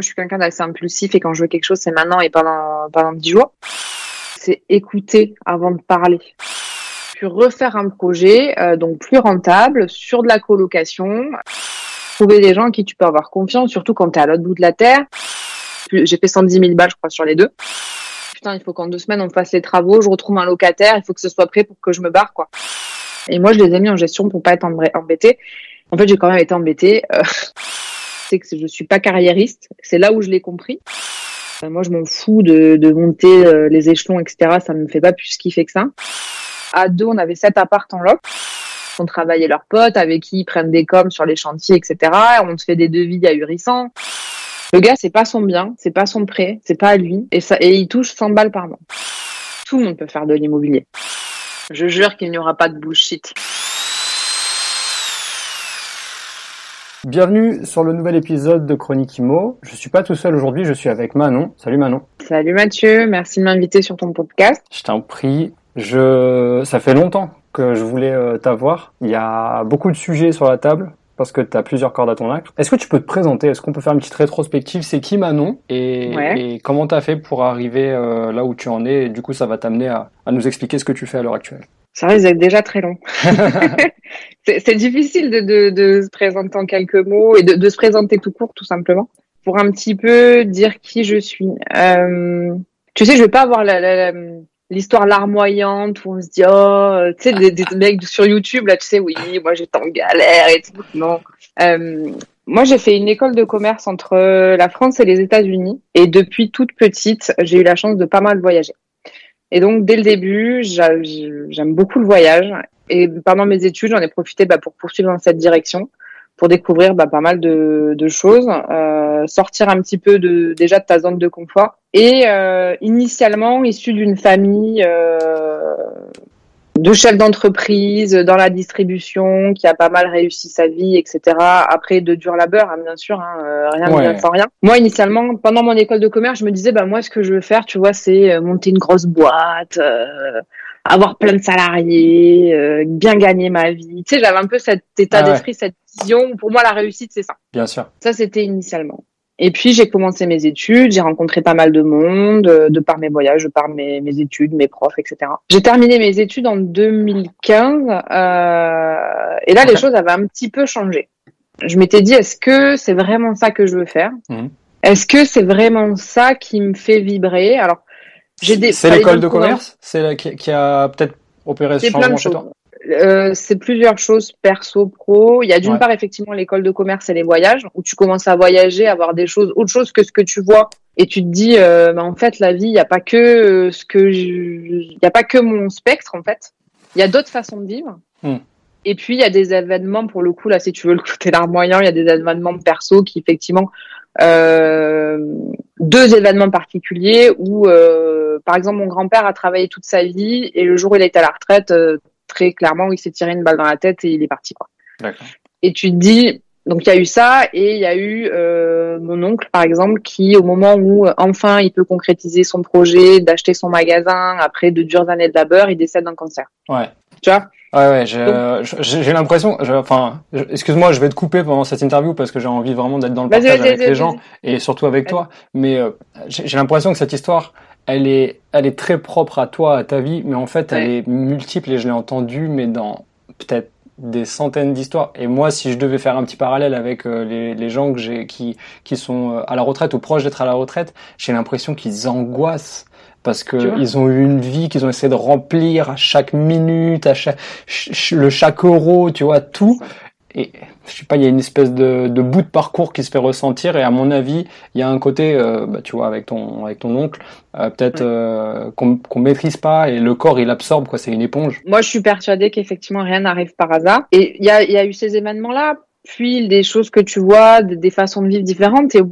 Moi, je suis quelqu'un d'assez impulsif et quand je veux quelque chose, c'est maintenant et pendant, pendant 10 jours. C'est écouter avant de parler. Puis refaire un projet, euh, donc plus rentable, sur de la colocation. Trouver des gens en qui tu peux avoir confiance, surtout quand tu es à l'autre bout de la terre. J'ai fait 110 000 balles, je crois, sur les deux. Putain, il faut qu'en deux semaines, on fasse les travaux, je retrouve un locataire, il faut que ce soit prêt pour que je me barre, quoi. Et moi, je les ai mis en gestion pour pas être embêté. En fait, j'ai quand même été embêtée. Euh que je suis pas carriériste. C'est là où je l'ai compris. Euh, moi, je m'en fous de, monter euh, les échelons, etc. Ça me fait pas plus kiffer que ça. À deux, on avait sept apparts en loc. On travaillait leurs potes avec qui ils prennent des coms sur les chantiers, etc. On se fait des devis ahurissants. Le gars, c'est pas son bien, c'est pas son prêt, c'est pas à lui. Et ça, et il touche 100 balles par mois. Tout le monde peut faire de l'immobilier. Je jure qu'il n'y aura pas de bullshit. Bienvenue sur le nouvel épisode de Chronique Imo. Je suis pas tout seul aujourd'hui, je suis avec Manon. Salut Manon. Salut Mathieu, merci de m'inviter sur ton podcast. Je t'en prie. Je, ça fait longtemps que je voulais euh, t'avoir. Il y a beaucoup de sujets sur la table parce que tu as plusieurs cordes à ton arc. Est-ce que tu peux te présenter? Est-ce qu'on peut faire une petite rétrospective? C'est qui Manon? Et, et comment tu as fait pour arriver euh, là où tu en es? Et du coup ça va t'amener à, à nous expliquer ce que tu fais à l'heure actuelle ça risque d'être déjà très long. c'est difficile de, de, de, se présenter en quelques mots et de, de, se présenter tout court, tout simplement. Pour un petit peu dire qui je suis. Euh, tu sais, je vais pas avoir l'histoire larmoyante où on se dit oh tu sais des, des, mecs sur YouTube là tu sais oui moi j'étais en galère et tout non euh, moi j'ai fait une école de commerce entre la France et les États-Unis et depuis toute petite j'ai eu la chance de pas mal voyager et donc, dès le début, j'aime beaucoup le voyage. Et pendant mes études, j'en ai profité bah, pour poursuivre dans cette direction, pour découvrir bah, pas mal de, de choses, euh, sortir un petit peu de déjà de ta zone de confort. Et euh, initialement, issu d'une famille euh, de chef d'entreprise dans la distribution qui a pas mal réussi sa vie, etc. Après de dur labeur, hein, bien sûr, hein, euh, rien ne sans rien. Moi, initialement, pendant mon école de commerce, je me disais, bah moi, ce que je veux faire, tu vois, c'est euh, monter une grosse boîte, euh, avoir plein de salariés, bien gagner ma vie. Tu sais, j'avais un peu cet état ah d'esprit, cette vision. Pour moi, la réussite, c'est ça. Bien sûr. Ça, c'était initialement. Et puis j'ai commencé mes études, j'ai rencontré pas mal de monde, euh, de par mes voyages, de par mes, mes études, mes profs, etc. J'ai terminé mes études en 2015 euh, et là les choses avaient un petit peu changé. Je m'étais dit est-ce que c'est vraiment ça que je veux faire? Mmh. Est-ce que c'est vraiment ça qui me fait vibrer? Alors j'ai des. C'est l'école de commerce, c'est qui, qui a peut-être opéré ce changement chez toi? Euh, c'est plusieurs choses perso pro. Il y a d'une part effectivement l'école de commerce et les voyages où tu commences à voyager, à voir des choses autre chose que ce que tu vois et tu te dis euh, bah, en fait la vie il n'y a pas que euh, ce que il y a pas que mon spectre en fait. Il y a d'autres façons de vivre. Hmm. Et puis il y a des événements pour le coup là si tu veux le côté larmoyant, il y a des événements perso qui effectivement euh, deux événements particuliers où par exemple mon grand-père a travaillé toute sa vie et le jour où il est à la retraite très clairement, il s'est tiré une balle dans la tête et il est parti. Quoi. Et tu te dis, donc il y a eu ça et il y a eu euh, mon oncle par exemple qui au moment où euh, enfin il peut concrétiser son projet d'acheter son magasin après de dures années de labeur, il décède d'un cancer. Ouais. Tu vois? Ouais, ouais, j'ai l'impression, enfin, excuse-moi, je vais te couper pendant cette interview parce que j'ai envie vraiment d'être dans le partage avec les gens et surtout avec toi. Mais euh, j'ai l'impression que cette histoire, elle est, elle est très propre à toi, à ta vie, mais en fait, elle est multiple et je l'ai entendue, mais dans peut-être des centaines d'histoires. Et moi, si je devais faire un petit parallèle avec euh, les, les, gens que j'ai, qui, qui sont euh, à la retraite ou proches d'être à la retraite, j'ai l'impression qu'ils angoissent parce que ils ont eu une vie qu'ils ont essayé de remplir à chaque minute, à chaque le chaque euro, tu vois, tout. Et je sais pas, il y a une espèce de, de, bout de parcours qui se fait ressentir et à mon avis, il y a un côté, euh, bah, tu vois, avec ton avec ton oncle, euh, peut-être euh, qu'on qu'on maîtrise pas et le corps il absorbe quoi, c'est une éponge. Moi, je suis persuadée qu'effectivement rien n'arrive par hasard et il y a il y a eu ces événements là, puis des choses que tu vois, des, façons de vivre différentes et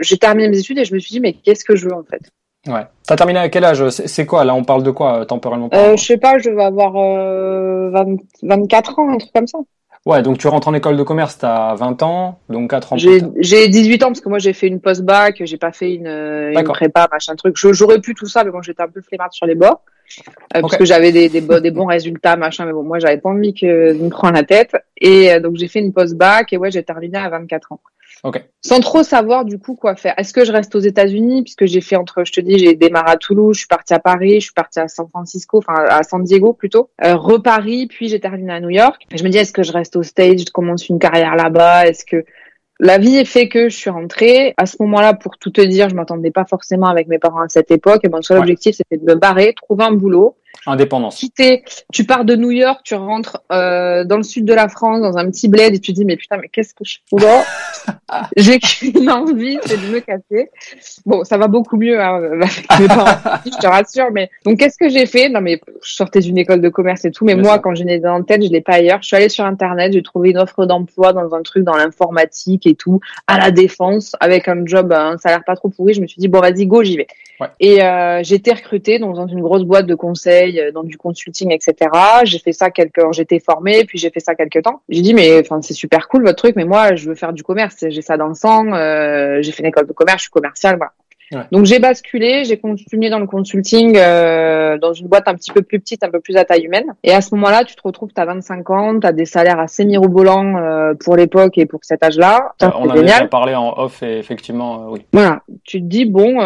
j'ai terminé mes études et je me suis dit mais qu'est-ce que je veux en fait? Ouais. T'as terminé à quel âge? C'est quoi là On parle de quoi temporellement euh, Je sais pas, je vais avoir 24 ans, un truc comme ça. Ouais, donc tu rentres en école de commerce, t'as 20 ans, donc 4 ans. J'ai 18 ans parce que moi j'ai fait une post-bac, j'ai pas fait une, une prépa, machin truc. J'aurais pu tout ça, mais bon, j'étais un peu flemmarde sur les bords. Euh, parce que j'avais des, des, des, bons résultats, machin, mais bon, moi j'avais pas envie que de me prendre la tête. Et euh, donc j'ai fait une post-bac et ouais, j'ai terminé à 24 ans. Sans trop savoir du coup quoi faire. Est-ce que je reste aux États-Unis puisque j'ai fait entre, je te dis, j'ai démarré à Toulouse, je suis partie à Paris, je suis partie à San Francisco, enfin à San Diego plutôt, euh, reparis, puis j'ai terminé à New York. je me dis est-ce que je reste au stage, je commence une carrière là-bas, est-ce que la vie est fait que je suis rentrée? À ce moment-là, pour tout te dire, je m'attendais pas forcément avec mes parents à cette époque. Et mon seul objectif, c'était de me barrer, trouver un boulot. Indépendance. Quitter. Tu pars de New York, tu rentres euh, dans le sud de la France, dans un petit bled, et tu te dis mais putain, mais qu'est-ce que je fous là J'ai qu'une envie, c'est de me casser. Bon, ça va beaucoup mieux hein, avec mes parents, je te rassure. Mais donc, qu'est-ce que j'ai fait? Non, mais je sortais d'une école de commerce et tout, mais moi, quand j'étais dans la tête, je l'ai pas ailleurs. Je suis allée sur Internet, j'ai trouvé une offre d'emploi dans un truc dans l'informatique et tout, à la défense, avec un job, un salaire pas trop pourri. Je me suis dit bon, vas-y, go, j'y vais. Et euh, j'ai été recrutée dans une grosse boîte de conseil, euh, dans du consulting, etc. J'ai fait ça quelques, j'étais formée, puis j'ai fait ça quelques temps. J'ai dit mais enfin c'est super cool votre truc, mais moi je veux faire du commerce, j'ai ça dans le sang. Euh, j'ai fait une école de commerce, je suis commerciale, voilà. Donc j'ai basculé, j'ai continué dans le consulting euh, dans une boîte un petit peu plus petite, un peu plus à taille humaine. Et à ce moment-là, tu te retrouves, tu as 25 ans, tu as des salaires assez mirobolants euh, pour l'époque et pour cet âge-là. Euh, on a déjà parlé en off et effectivement, oui. Voilà, tu te dis, bon,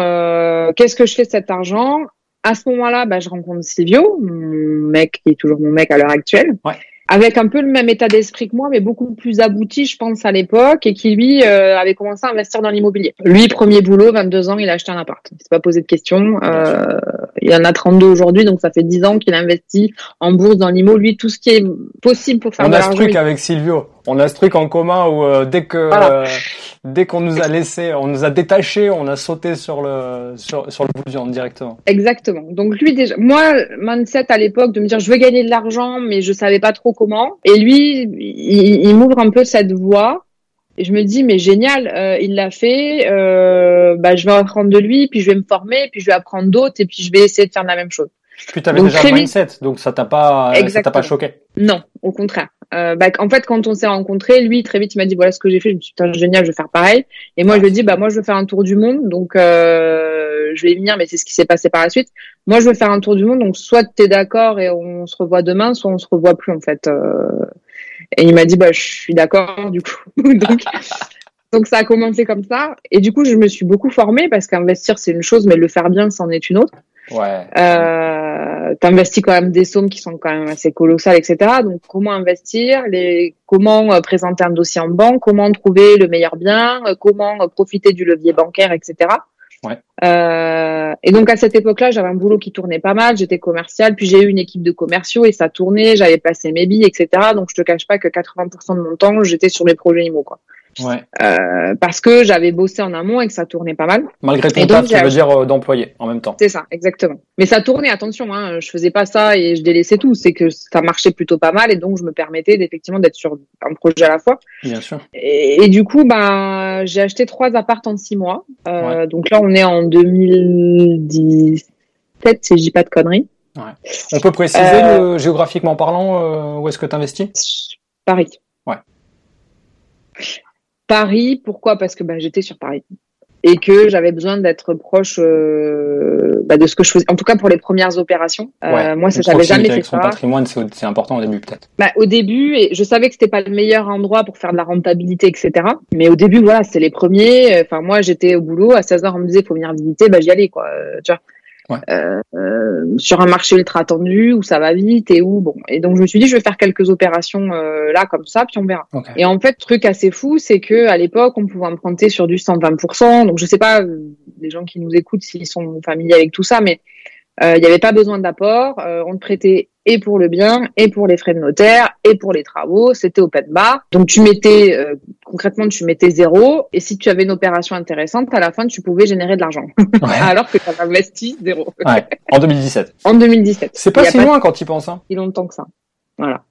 qu'est-ce que je fais de cet argent? À ce moment-là, bah, je rencontre Silvio, mon mec qui est toujours mon mec à l'heure actuelle. Ouais avec un peu le même état d'esprit que moi, mais beaucoup plus abouti, je pense, à l'époque, et qui lui euh, avait commencé à investir dans l'immobilier. Lui, premier boulot, 22 ans, il a acheté un appart. Il s'est pas posé de questions. Euh, il en a 32 aujourd'hui, donc ça fait 10 ans qu'il investit en bourse, dans l'immo. Lui, tout ce qui est possible pour faire On de l'argent. On a ce truc avec Silvio. On a ce truc en commun où euh, dès que dès qu'on nous a laissé, on nous a détaché, on a sauté sur le sur, sur le bout directement. Exactement. Donc lui déjà, moi mindset à l'époque de me dire je veux gagner de l'argent, mais je savais pas trop comment. Et lui, il, il m'ouvre un peu cette voie. Et je me dis mais génial, euh, il l'a fait. Euh, bah je vais apprendre de lui, puis je vais me former, puis je vais apprendre d'autres, et puis je vais essayer de faire la même chose. Puis tu avais déjà le mindset, donc ça t'a pas, ça t'a pas choqué. Non, au contraire. Euh, bah, en fait, quand on s'est rencontrés, lui très vite il m'a dit voilà ce que j'ai fait. Je me suis dit génial, je vais faire pareil. Et moi je lui ai dit bah moi je veux faire un tour du monde, donc euh, je vais y venir, mais c'est ce qui s'est passé par la suite. Moi je veux faire un tour du monde, donc soit tu es d'accord et on se revoit demain, soit on se revoit plus en fait. Euh. Et il m'a dit bah je suis d'accord du coup. donc donc ça a commencé comme ça. Et du coup je me suis beaucoup formée parce qu'investir c'est une chose, mais le faire bien c'en est une autre. Ouais. Euh, t'investis quand même des sommes qui sont quand même assez colossales, etc. Donc comment investir, les, comment euh, présenter un dossier en banque, comment trouver le meilleur bien, euh, comment euh, profiter du levier bancaire, etc. Ouais. Euh, et donc à cette époque-là, j'avais un boulot qui tournait pas mal, j'étais commercial, puis j'ai eu une équipe de commerciaux et ça tournait, j'avais placé mes billes, etc. Donc je te cache pas que 80% de mon temps, j'étais sur mes projets IMO, quoi. Ouais. Euh, parce que j'avais bossé en amont et que ça tournait pas mal. Malgré ton taf, ça veut dire euh, d'employé en même temps. C'est ça, exactement. Mais ça tournait, attention, hein, je faisais pas ça et je délaissais tout. C'est que ça marchait plutôt pas mal et donc je me permettais effectivement d'être sur un projet à la fois. Bien sûr. Et, du coup, bah, j'ai acheté trois apparts en six mois. Euh, Donc là, on est en 2017, si je dis pas de conneries. Ouais. On peut préciser euh, géographiquement parlant où est-ce que tu investis Paris. Ouais. Paris, pourquoi? Parce que bah, j'étais sur Paris et que j'avais besoin d'être proche euh, bah, de ce que je faisais. En tout cas pour les premières opérations. Euh, moi, ça j'avais jamais fait ça. patrimoine, c'est important au début peut-être. Bah, au début, et je savais que c'était pas le meilleur endroit pour faire de la rentabilité, etc. Mais au début, voilà, c'était les premiers. Enfin, moi, j'étais au boulot à 16 h on me disait faut venir visiter, bah j'y allais quoi. Euh, tu vois. Euh, euh, sur un marché ultra tendu où ça va vite et où bon. Et donc je me suis dit je vais faire quelques opérations euh, là comme ça puis on verra. Et en fait truc assez fou c'est que à l'époque on pouvait emprunter sur du 120% donc je sais pas les gens qui nous écoutent s'ils sont familiers avec tout ça mais il n'y avait pas besoin d'apport on te prêtait et pour le bien, et pour les frais de notaire, et pour les travaux. C'était open bar. Donc tu mettais, euh, concrètement, tu mettais zéro. Et si tu avais une opération intéressante, à la fin, tu pouvais générer de l'argent. Alors que tu avais investi zéro. ouais. En 2017. En 2017. C'est pas si loin quand tu penses. Hein. Si longtemps que ça. Voilà.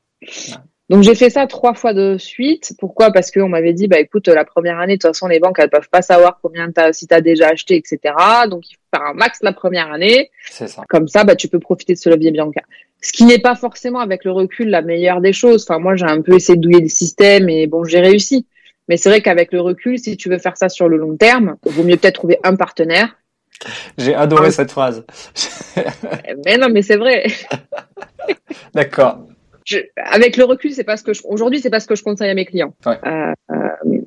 Donc j'ai fait ça trois fois de suite. Pourquoi? Parce qu'on m'avait dit, bah écoute, la première année, de toute façon, les banques, elles peuvent pas savoir combien as, si tu as déjà acheté, etc. Donc il faut faire un max la première année. C'est ça. Comme ça, bah tu peux profiter de ce levier Bianca. Ce qui n'est pas forcément avec le recul la meilleure des choses. Enfin moi, j'ai un peu essayé de douiller le système et bon, j'ai réussi. Mais c'est vrai qu'avec le recul, si tu veux faire ça sur le long terme, il vaut mieux peut-être trouver un partenaire. J'ai adoré cette phrase. mais non, mais c'est vrai. D'accord avec le recul, c'est pas ce que je, aujourd'hui, c'est pas ce que je conseille à mes clients. Euh, euh,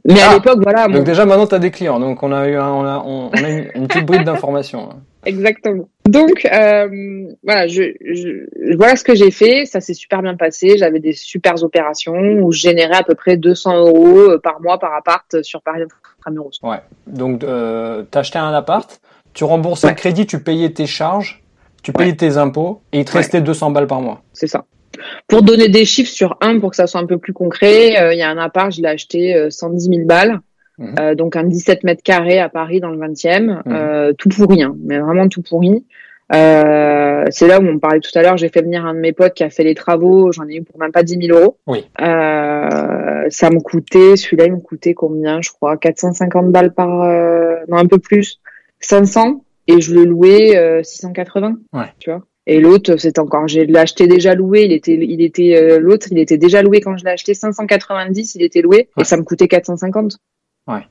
mais à ah. l'époque, voilà. Donc déjà, maintenant, tu as des clients. Donc on a eu, on a, on, a une, petite bride d'informations. Exactement. Donc euh, voilà, je, je, voilà ce que j'ai fait. Ça s'est super bien passé. J'avais des super opérations où je générais à peu près 200 euros par mois par appart sur Paris Intramuros. Ouais. Donc euh, t'achetais un appart, tu remboursais le crédit, tu payais tes charges, tu payais tes impôts et il te restait 200 balles par mois. C'est ça. Pour donner des chiffres sur un, pour que ça soit un peu plus concret, euh, il y a un appart, je l'ai acheté 110 euh, 000 balles. Mhm. Euh, donc un 17 mètres carrés à Paris dans le 20e, mhm. tout pourri, hein, mais vraiment tout pourri. c'est là où on parlait tout à l'heure, j'ai fait venir un de mes potes qui a fait les travaux, j'en ai eu pour même pas 10 000 euros. Oui. ça me coûtait, celui-là il me coûtait combien, je crois, 450 balles par, non un peu plus, 500, et je le louais 680, ouais. tu vois. Et l'autre, c'est encore, j'ai l'acheté déjà loué. Il était, il était euh, l'autre, il était déjà loué quand je l'ai acheté 590. Il était loué et ça me coûtait 450. Ouais.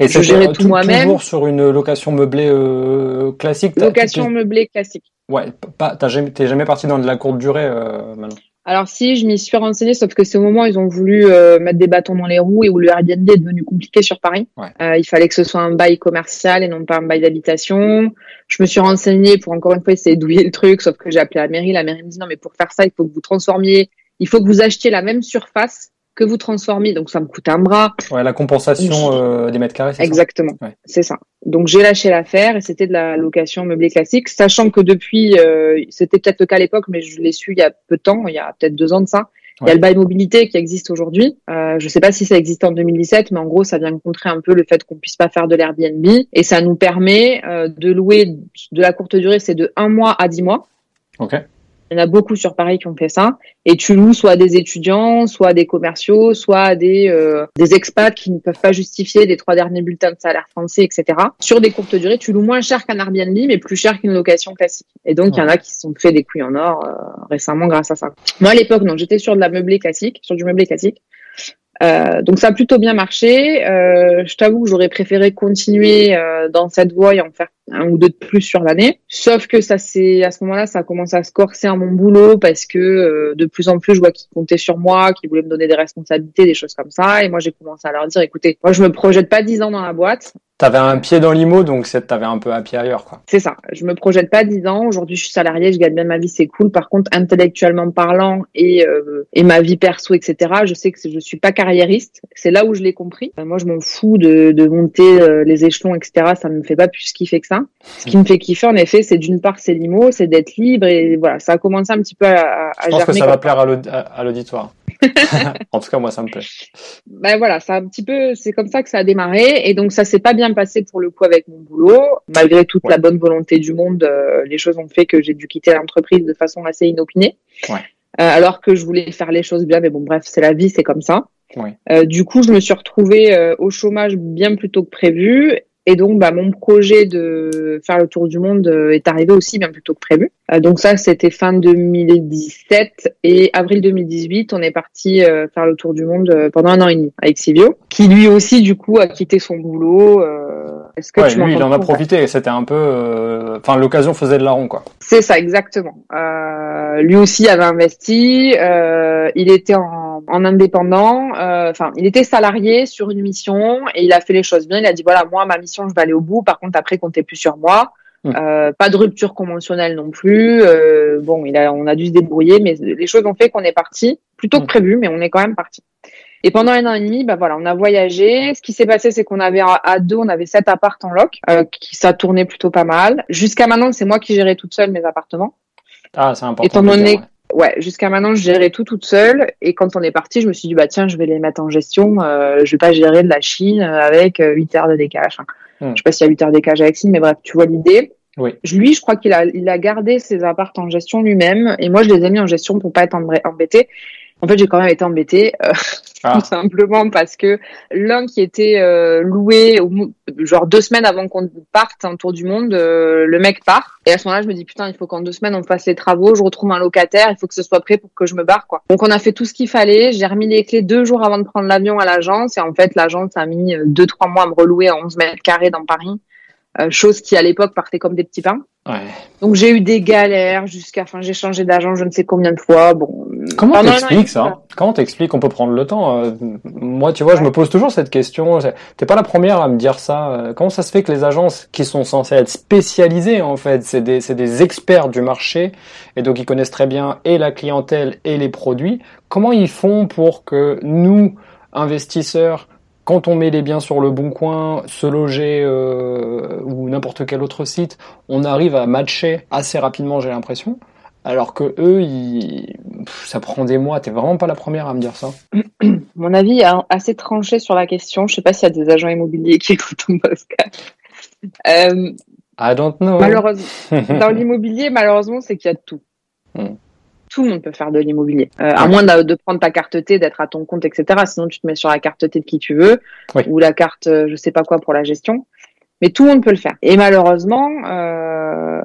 Et je gérais tout, moi-même. Toujours sur une location meublée euh, classique. Location meublée classique. Ouais. Pas, t'as jamais, t'es jamais parti dans de la courte durée euh, maintenant. Alors si, je m'y suis renseignée, sauf que c'est au moment où ils ont voulu euh, mettre des bâtons dans les roues et où le Airbnb est devenu compliqué sur Paris. Euh, il fallait que ce soit un bail commercial et non pas un bail d'habitation. Je me suis renseignée pour encore une fois essayer de douiller le truc, sauf que j'ai appelé la mairie. La mairie me dit non mais pour faire ça, il faut que vous transformiez, il faut que vous achetiez la même surface que vous transformiez. Donc ça me coûte un bras. Ouais, la compensation euh, des mètres carrés. Exactement. C'est ça. Donc j'ai lâché l'affaire et c'était de la location meublée classique, sachant que depuis, euh, c'était peut-être le cas à l'époque, mais je l'ai su il y a peu de temps, il y a peut-être deux ans de ça. Il y a le bail mobilité qui existe aujourd'hui. Euh, je ne sais pas si ça existe en 2017, mais en gros, ça vient contrer un peu le fait qu'on puisse pas faire de l'Airbnb et ça nous permet de louer de la courte durée, c'est de un mois à dix mois. Ok. Il y en a beaucoup sur Paris qui ont fait ça. Et tu loues soit des étudiants, soit des commerciaux, soit des, euh, des expats qui ne peuvent pas justifier des trois derniers bulletins de salaire français, etc. Sur des courtes durées, tu loues moins cher qu'un Airbnb, mais plus cher qu'une location classique. Et donc, il y en a qui se sont fait des couilles en or euh, récemment grâce à ça. Moi, à l'époque, non, j'étais sur de la meublée classique, sur du meublé classique. Euh, donc ça a plutôt bien marché. Euh, je t'avoue que j'aurais préféré continuer euh, dans cette voie et en faire un ou deux de plus sur l'année. Sauf que ça c'est à ce moment-là, ça a commencé à se corser à mon boulot parce que euh, de plus en plus je vois qu'ils comptaient sur moi, qu'ils voulaient me donner des responsabilités, des choses comme ça. Et moi j'ai commencé à leur dire, écoutez, moi je me projette pas dix ans dans la boîte. T'avais un pied dans l'IMO, donc t'avais un peu un pied ailleurs, quoi. C'est ça. Je me projette pas dix ans. Aujourd'hui, je suis salarié, je gagne bien ma vie, c'est cool. Par contre, intellectuellement parlant et euh, et ma vie perso, etc. Je sais que je suis pas carriériste. C'est là où je l'ai compris. moi, je m'en fous de, de monter euh, les échelons, etc. Ça me fait pas plus kiffer que ça. Ce qui me fait kiffer, en effet, c'est d'une part c'est l'IMO, c'est d'être libre et voilà. Ça a commencé un petit peu à, à Je pense que ça va plaire à l'auditoire. en tout cas, moi, ça me plaît. Ben voilà, c'est un petit peu, c'est comme ça que ça a démarré, et donc ça s'est pas bien passé pour le coup avec mon boulot, malgré toute la bonne volonté du monde. Euh, les choses ont fait que j'ai dû quitter l'entreprise de façon assez inopinée, ouais. euh, alors que je voulais faire les choses bien. Mais bon, bref, c'est la vie, c'est comme ça. Ouais. Euh, du coup, je me suis retrouvée au chômage bien plus tôt que prévu et donc, bah, mon projet de faire le tour du monde euh, est arrivé aussi bien plus tôt que prévu. Euh, donc ça, c'était fin 2017 et avril 2018, on est parti euh, faire le tour du monde pendant un an et demi avec Silvio, qui lui aussi du coup a quitté son boulot. Est-ce que lui, il en a profité. C'était un peu, enfin, l'occasion faisait de la ronde, quoi. C'est ça, exactement. lui aussi avait investi. il était en en, indépendant. Euh, enfin, il était salarié sur une mission et il a fait les choses bien. Il a dit voilà, moi ma mission, je vais aller au bout. Par contre, après, comptez plus sur moi. Mmh. Euh, pas de rupture conventionnelle non plus. Euh, bon, il a, on a dû se débrouiller, mais les choses ont fait qu'on est parti plutôt que mmh. prévu, mais on est quand même parti. Et pendant un an et demi, bah voilà, on a voyagé. Ce qui s'est passé, c'est qu'on avait à deux, on avait sept apparts en loc, qui ça tournait plutôt pas mal. Jusqu'à maintenant, c'est moi qui gérais toute seule mes appartements. Ah, c'est important. Étant donné, ouais, jusqu'à maintenant, je gérais tout toute seule. Et quand on est parti, je me suis dit, bah tiens, je vais les mettre en gestion. Euh, je vais pas gérer de la Chine avec 8 euh, heures de décalage. Hmm. Je sais pas s'il y a 8 heures de décalage avec Chine, mais bref, tu vois l'idée. Oui. Lui, je crois qu'il a, il a gardé ses apparts en gestion lui-même. Et moi, je les ai mis en gestion pour pas être embêté. En fait, j'ai quand même été embêtée, euh, ah. tout simplement parce que l'un qui était euh, loué, genre deux semaines avant qu'on parte en tour du monde, euh, le mec part. Et à ce moment-là, je me dis putain, il faut qu'en deux semaines on fasse les travaux, je retrouve un locataire, il faut que ce soit prêt pour que je me barre quoi. Donc on a fait tout ce qu'il fallait. J'ai remis les clés deux jours avant de prendre l'avion à l'agence et en fait l'agence a mis deux trois mois à me relouer à 11 mètres carrés dans Paris. Euh, chose qui à l'époque partait comme des petits pains. Ouais. Donc j'ai eu des galères jusqu'à, enfin j'ai changé d'agent je ne sais combien de fois. Bon. Comment t'expliques ça Comment t'expliques qu'on peut prendre le temps euh, Moi, tu vois, je me pose toujours cette question. T'es pas la première à me dire ça. Euh, comment ça se fait que les agences qui sont censées être spécialisées en fait, c'est des, c'est des experts du marché et donc ils connaissent très bien et la clientèle et les produits. Comment ils font pour que nous investisseurs quand on met les biens sur le bon coin, se loger euh, ou n'importe quel autre site, on arrive à matcher assez rapidement, j'ai l'impression. Alors que eux, ça prend des mois. T'es vraiment pas la première à me dire ça. Mon avis est assez tranché sur la question. Je sais pas s'il y a des agents immobiliers qui écoutent ton podcast. Euh, I don't know. Malheureusement, dans l'immobilier, malheureusement, c'est qu'il y a de tout. Hmm tout le monde peut faire de l'immobilier. Euh, à moins de, prendre ta carte T, d'être à ton compte, etc. Sinon, tu te mets sur la carte T de qui tu veux ou la carte, euh, je sais pas quoi pour la gestion. Mais tout le monde peut le faire. Et malheureusement, euh,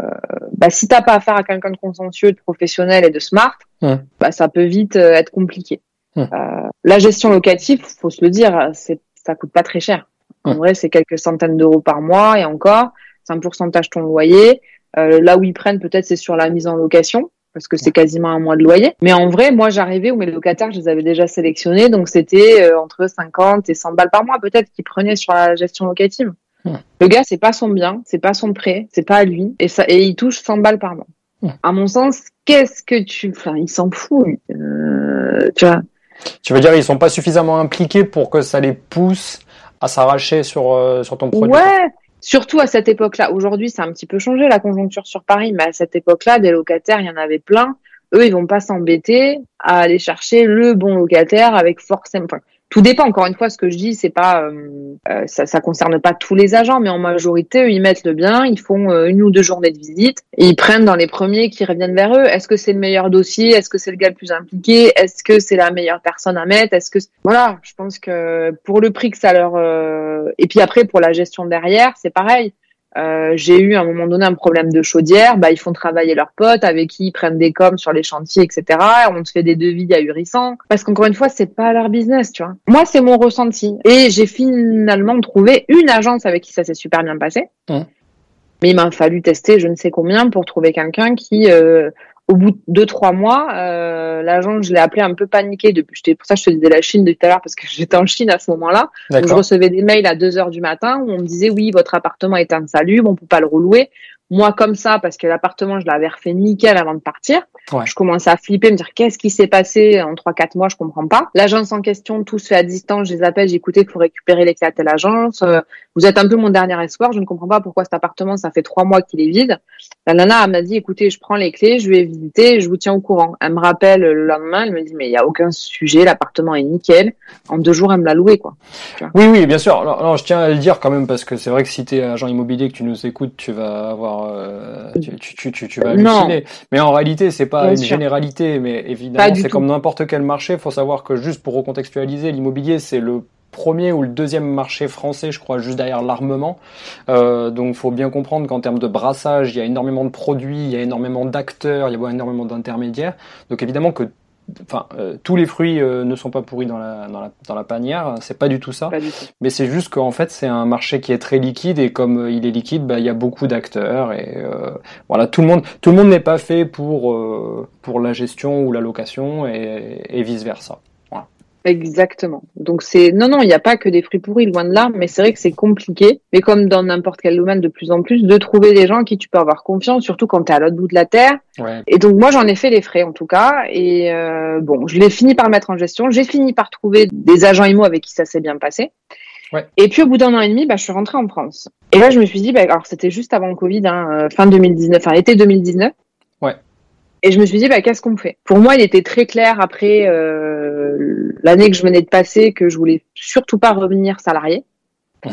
bah, si t'as pas affaire à quelqu'un de consciencieux, de professionnel et de smart, bah, ça peut vite euh, être compliqué. la gestion locative, faut se le dire, c'est ça coûte pas très cher. En vrai, c'est quelques centaines d'euros par mois et encore, c'est un pourcentage de ton loyer. là où ils prennent peut-être, c'est sur la mise en location parce que c'est quasiment un mois de loyer. Mais en vrai, moi, j'arrivais où mes locataires, je les avais déjà sélectionnés, donc c'était euh, entre 50 et 100 balles par mois peut-être qu'ils prenaient sur la gestion locative. Le gars, c'est pas son bien, c'est pas son prêt, c'est pas à lui, et ça, et il touche 100 balles par mois. À mon sens, qu'est-ce que tu, enfin, il s'en fout, euh, tu vois. Tu veux dire, ils sont pas suffisamment impliqués pour que ça les pousse à s'arracher sur euh, sur ton produit. Ouais, Surtout à cette époque-là. Aujourd'hui, c'est un petit peu changé la conjoncture sur Paris, mais à cette époque-là, des locataires, il y en avait plein. Eux, ils vont pas s'embêter à aller chercher le bon locataire avec forcément. Enfin, tout dépend. Encore une fois, ce que je dis, c'est pas, euh, euh, ça, ça concerne pas tous les agents, mais en majorité, eux, ils mettent le bien, ils font euh, une ou deux journées de visite et ils prennent dans les premiers qui reviennent vers eux. Est-ce que c'est le meilleur dossier? Est-ce que c'est le gars le plus impliqué? Est-ce que c'est la meilleure personne à mettre? Est-ce que voilà, je pense que pour le prix que ça leur et puis après pour la gestion derrière, c'est pareil. Euh, j'ai eu à un moment donné un problème de chaudière, bah ils font travailler leurs potes avec qui ils prennent des coms sur les chantiers, etc. On te fait des devis ahurissants parce qu'encore une fois c'est pas leur business, tu vois. Moi c'est mon ressenti et j'ai finalement trouvé une agence avec qui ça s'est super bien passé. Mmh. Mais il m'a fallu tester je ne sais combien pour trouver quelqu'un qui euh, au bout de deux trois mois, euh, l'agent, je l'ai appelé un peu paniqué. Depuis, pour ça, je te disais la Chine de tout à l'heure parce que j'étais en Chine à ce moment-là. je recevais des mails à 2 heures du matin où on me disait oui, votre appartement est insalubre, on peut pas le relouer. Moi, comme ça, parce que l'appartement, je l'avais refait nickel avant de partir. Je commençais à flipper, me dire qu'est-ce qui s'est passé en 3-4 mois, je comprends pas. L'agence en question, tout se fait à distance, je les appelle, écouté, il faut récupérer les clés à telle agence. Euh, vous êtes un peu mon dernier espoir, je ne comprends pas pourquoi cet appartement, ça fait 3 mois qu'il est vide. La nana, m'a dit, écoutez, je prends les clés, je vais visiter, je vous tiens au courant. Elle me rappelle le lendemain, elle me dit, mais il y a aucun sujet, l'appartement est nickel. En deux jours, elle me l'a loué, quoi. Oui, oui, bien sûr. Alors, je tiens à le dire quand même parce que c'est vrai que si tu es agent immobilier que tu nous écoutes, tu vas avoir euh, tu, tu, tu, vas halluciner. Mais en réalité, c'est pas une généralité, mais évidemment, c'est comme n'importe quel marché. Il faut savoir que juste pour recontextualiser, l'immobilier, c'est le premier ou le deuxième marché français, je crois, juste derrière l'armement. Euh, donc, faut bien comprendre qu'en termes de brassage, il y a énormément de produits, il y a énormément d'acteurs, il y a énormément d'intermédiaires. Donc, évidemment que enfin, euh, tous les fruits euh, ne sont pas pourris dans la, dans la, dans la panière, c'est pas du tout ça. Mais c'est juste qu'en fait, c'est un marché qui est très liquide et comme euh, il est liquide, bah, il y a beaucoup d'acteurs et voilà, tout le monde, tout le monde n'est pas fait pour pour la gestion ou la location et, et vice versa. Exactement. Donc c'est non non, il n'y a pas que des fruits pourris loin de là, mais c'est vrai que c'est compliqué. Mais comme dans n'importe quel domaine, de plus en plus, de trouver des gens à qui tu peux avoir confiance, surtout quand tu es à l'autre bout de la terre. Et donc moi j'en ai fait les frais en tout cas, et euh, bon, je l'ai fini par mettre en gestion. J'ai fini par trouver des agents IMO avec qui ça s'est bien passé. Ouais. Et puis au bout d'un an et demi, bah, je suis rentrée en France. Et là je me suis dit, bah, alors c'était juste avant le Covid, hein, euh, fin 2019, enfin été 2019. Et je me suis dit, bah, qu'est-ce qu'on fait? Pour moi, il était très clair après euh, l'année que je venais de passer que je voulais surtout pas revenir salarié.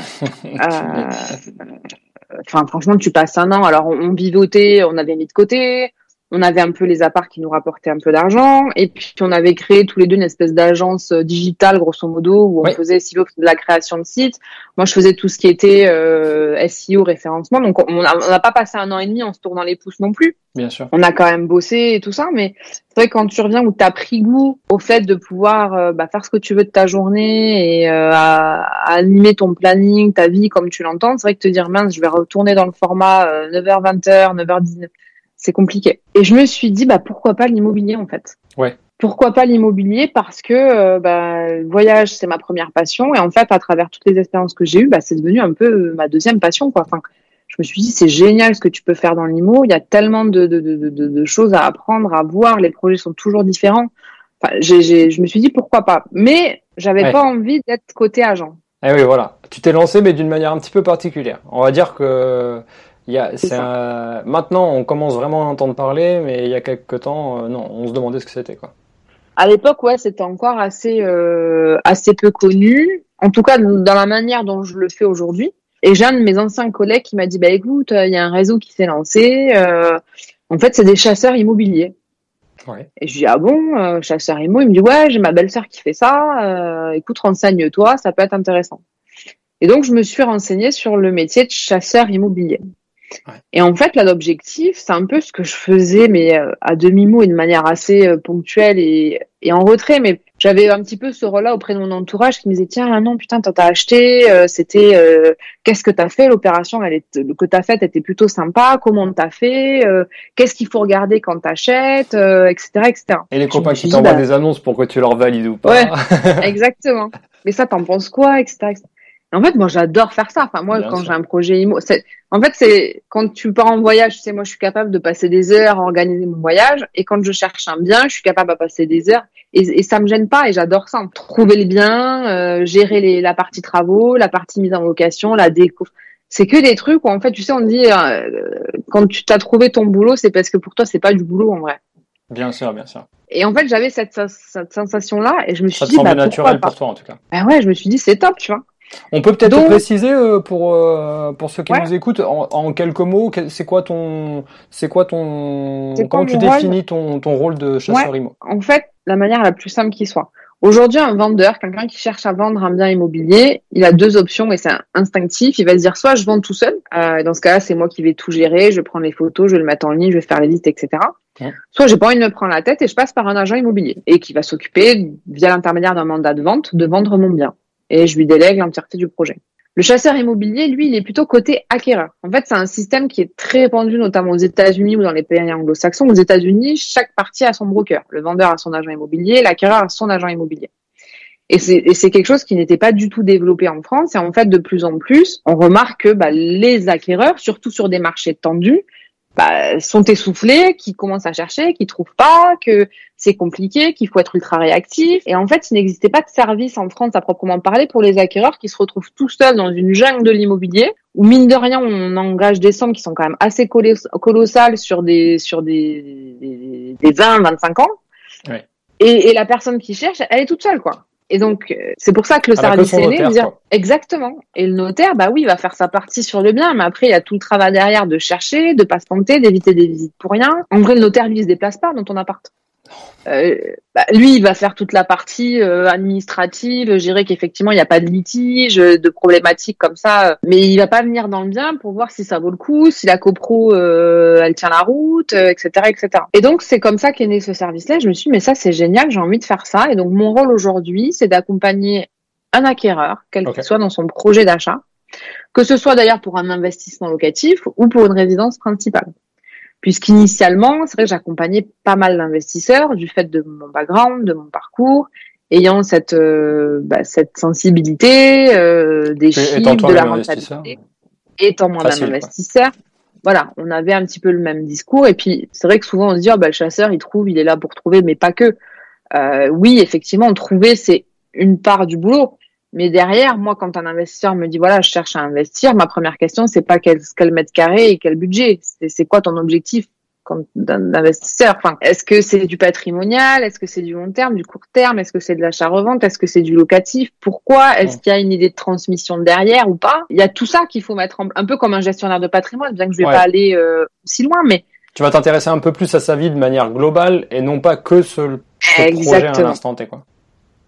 Euh, enfin, franchement, tu passes un an. Alors, on, on vivotait, on avait mis de côté, on avait un peu les apparts qui nous rapportaient un peu d'argent, et puis on avait créé tous les deux une espèce d'agence euh, digitale, grosso modo, où on faisait Silo de la création de sites. Moi, je faisais tout ce qui était euh, SEO, référencement. Donc, on n'a pas passé un an et demi en se tournant les pouces non plus. Bien sûr. On a quand même bossé et tout ça, mais c'est vrai que quand tu reviens où tu as pris goût au fait de pouvoir euh, bah, faire ce que tu veux de ta journée et euh, à, animer ton planning, ta vie comme tu l'entends, c'est vrai que te dire mince, je vais retourner dans le format 9h-20h, 9h-19 c'est compliqué. Et je me suis dit, bah, pourquoi pas l'immobilier, en fait? Ouais. Pourquoi pas l'immobilier? Parce que, euh, bah, le voyage, c'est ma première passion. Et en fait, à travers toutes les expériences que j'ai eues, bah, c'est devenu un peu euh, ma deuxième passion, quoi. Enfin, je me suis dit, c'est génial ce que tu peux faire dans l'IMO. Il y a tellement de, de, de, de, choses à apprendre, à voir. Les projets sont toujours différents. Enfin, je me suis dit, pourquoi pas? Mais j'avais pas envie d'être côté agent. Eh oui, voilà. Tu t'es lancé, mais d'une manière un petit peu particulière. On va dire que il y a, c'est un... Maintenant, on commence vraiment à entendre parler, mais il y a quelques temps, euh, non, on se demandait ce que c'était, quoi. À l'époque, ouais, c'était encore assez, euh, assez peu connu. En tout cas, dans la manière dont je le fais aujourd'hui. Et j'ai un de mes anciens collègues qui m'a dit, bah écoute, il y a un réseau qui s'est lancé. Euh, en fait, c'est des chasseurs immobiliers. Ouais. Et je dis ah bon, euh, chasseur immo? Il me dit ouais, j'ai ma belle-sœur qui fait ça. Euh, écoute, renseigne-toi, ça peut être intéressant. Et donc je me suis renseignée sur le métier de chasseur immobilier. Et en fait, là, l'objectif, c'est un peu ce que je faisais, mais euh, à demi-mot et de manière assez euh, ponctuelle et, et, en retrait. Mais j'avais un petit peu ce rôle-là auprès de mon entourage qui me disait tiens, ah non, putain, t'as acheté, euh, c'était qu'est-ce que t'as fait? L'opération, elle est que t'as faite était plutôt sympa. Comment t'as fait? Qu'est-ce qu'il faut regarder quand t'achètes, etc., etc. Et les copains qui t'envoient bah des annonces pour que tu leur valides ou pas Ouais, exactement. Mais ça, t'en penses quoi, etc. etc. En fait, moi, j'adore faire ça. Enfin, moi, quand j'ai un projet IMO, en fait, c'est quand tu pars en voyage, tu sais, moi, je suis capable de passer des heures à organiser mon voyage. Et quand je cherche un bien, je suis capable de passer des heures. Et, et ça me gêne pas. Et j'adore ça. Trouver le bien, euh, gérer les, la partie travaux, la partie mise en location, la déco. C'est que des trucs où, en fait, tu sais, on dit, euh, quand tu t'as trouvé ton boulot, c'est parce que pour toi, c'est pas du boulot, en vrai. Bien sûr, bien sûr. Et en fait, j'avais cette, cette sensation-là, et je me suis ça dit, bah, naturel pour toi, en tout cas. Ben ouais, je me suis dit, c'est top, tu vois. On peut peut-être préciser euh, pour euh, pour ceux qui nous écoutent en, quelques mots, c'est quoi ton c'est quoi ton comment tu définis ton ton rôle de chasseur immo? En fait, la manière la plus simple qui soit. Aujourd'hui, un vendeur, quelqu'un qui cherche à vendre un bien immobilier, il a deux options et c'est instinctif. Il va se dire soit je vends tout seul, euh, dans ce cas-là, c'est moi qui vais tout gérer, je prendre les photos, je vais le mettre en ligne, je vais faire les listes, etc. Soit j'ai pas envie de me prendre la tête et je passe par un agent immobilier et qui va s'occuper, via l'intermédiaire d'un mandat de vente, de vendre mon bien et je lui délègue l'entièreté du projet. Le chasseur immobilier, lui, il est plutôt côté acquéreur. En fait, c'est un système qui est très répandu, notamment aux États-Unis ou dans les pays anglo-saxons. Aux États-Unis, chaque partie a son broker. Le vendeur a son agent immobilier, l'acquéreur a son agent immobilier. Et c'est quelque chose qui n'était pas du tout développé en France. Et en fait, de plus en plus, on remarque que bah, les acquéreurs, surtout sur des marchés tendus, bah, sont essoufflés, qui commencent à chercher, qui trouvent pas, que c'est compliqué, qu'il faut être ultra réactif. Et en fait, il n'existait pas de service en France à proprement parler pour les acquéreurs qui se retrouvent tout seuls dans une jungle de l'immobilier où mine de rien, on engage des sommes qui sont quand même assez colossales sur des sur des, des, des 20, 25 ans. Ouais. Et, et la personne qui cherche, elle est toute seule, quoi. Et donc, euh, c'est pour ça que le service est né. Exactement. Et le notaire, bah oui, il va faire sa partie sur le bien, mais après, il y a tout le travail derrière de chercher, de pas se planter, d'éviter des visites pour rien. En vrai, le notaire, lui, il se déplace pas dans ton appart. Euh, bah, lui, il va faire toute la partie euh, administrative, gérer qu'effectivement il n'y a pas de litige, de problématiques comme ça, mais il va pas venir dans le bien pour voir si ça vaut le coup, si la copro euh, elle tient la route, etc., etc. Et donc c'est comme ça qu'est né ce service-là. Je me suis dit mais ça c'est génial, j'ai envie de faire ça. Et donc mon rôle aujourd'hui, c'est d'accompagner un acquéreur, quel qu'il soit dans son projet d'achat, que ce soit d'ailleurs pour un investissement locatif ou pour une résidence principale. Puisqu'initialement, c'est vrai que j'accompagnais pas mal d'investisseurs du fait de mon background, de mon parcours, ayant cette euh, bah, cette sensibilité euh, des chiffres, de la rentabilité, étant moi un investisseur. Voilà, on avait un petit peu le même discours. Et puis, c'est vrai que souvent on se dit, oh, bah, le chasseur, il trouve, il est là pour trouver, mais pas que. Euh, oui, effectivement, trouver, c'est une part du boulot. Mais derrière, moi, quand un investisseur me dit voilà, je cherche à investir, ma première question, c'est pas quel, quel mètre carré et quel budget. C'est quoi ton objectif d'investisseur? Enfin, Est-ce que c'est du patrimonial? Est-ce que c'est du long terme, du court terme? Est-ce que c'est de l'achat-revente? Est-ce que c'est du locatif? Pourquoi Est-ce qu'il y a une idée de transmission derrière ou pas? Il y a tout ça qu'il faut mettre en, un peu comme un gestionnaire de patrimoine, bien que je vais pas aller euh, si loin, mais Tu vas t'intéresser un peu plus à sa vie de manière globale et non pas que ce, ce projet à l'instant T, quoi.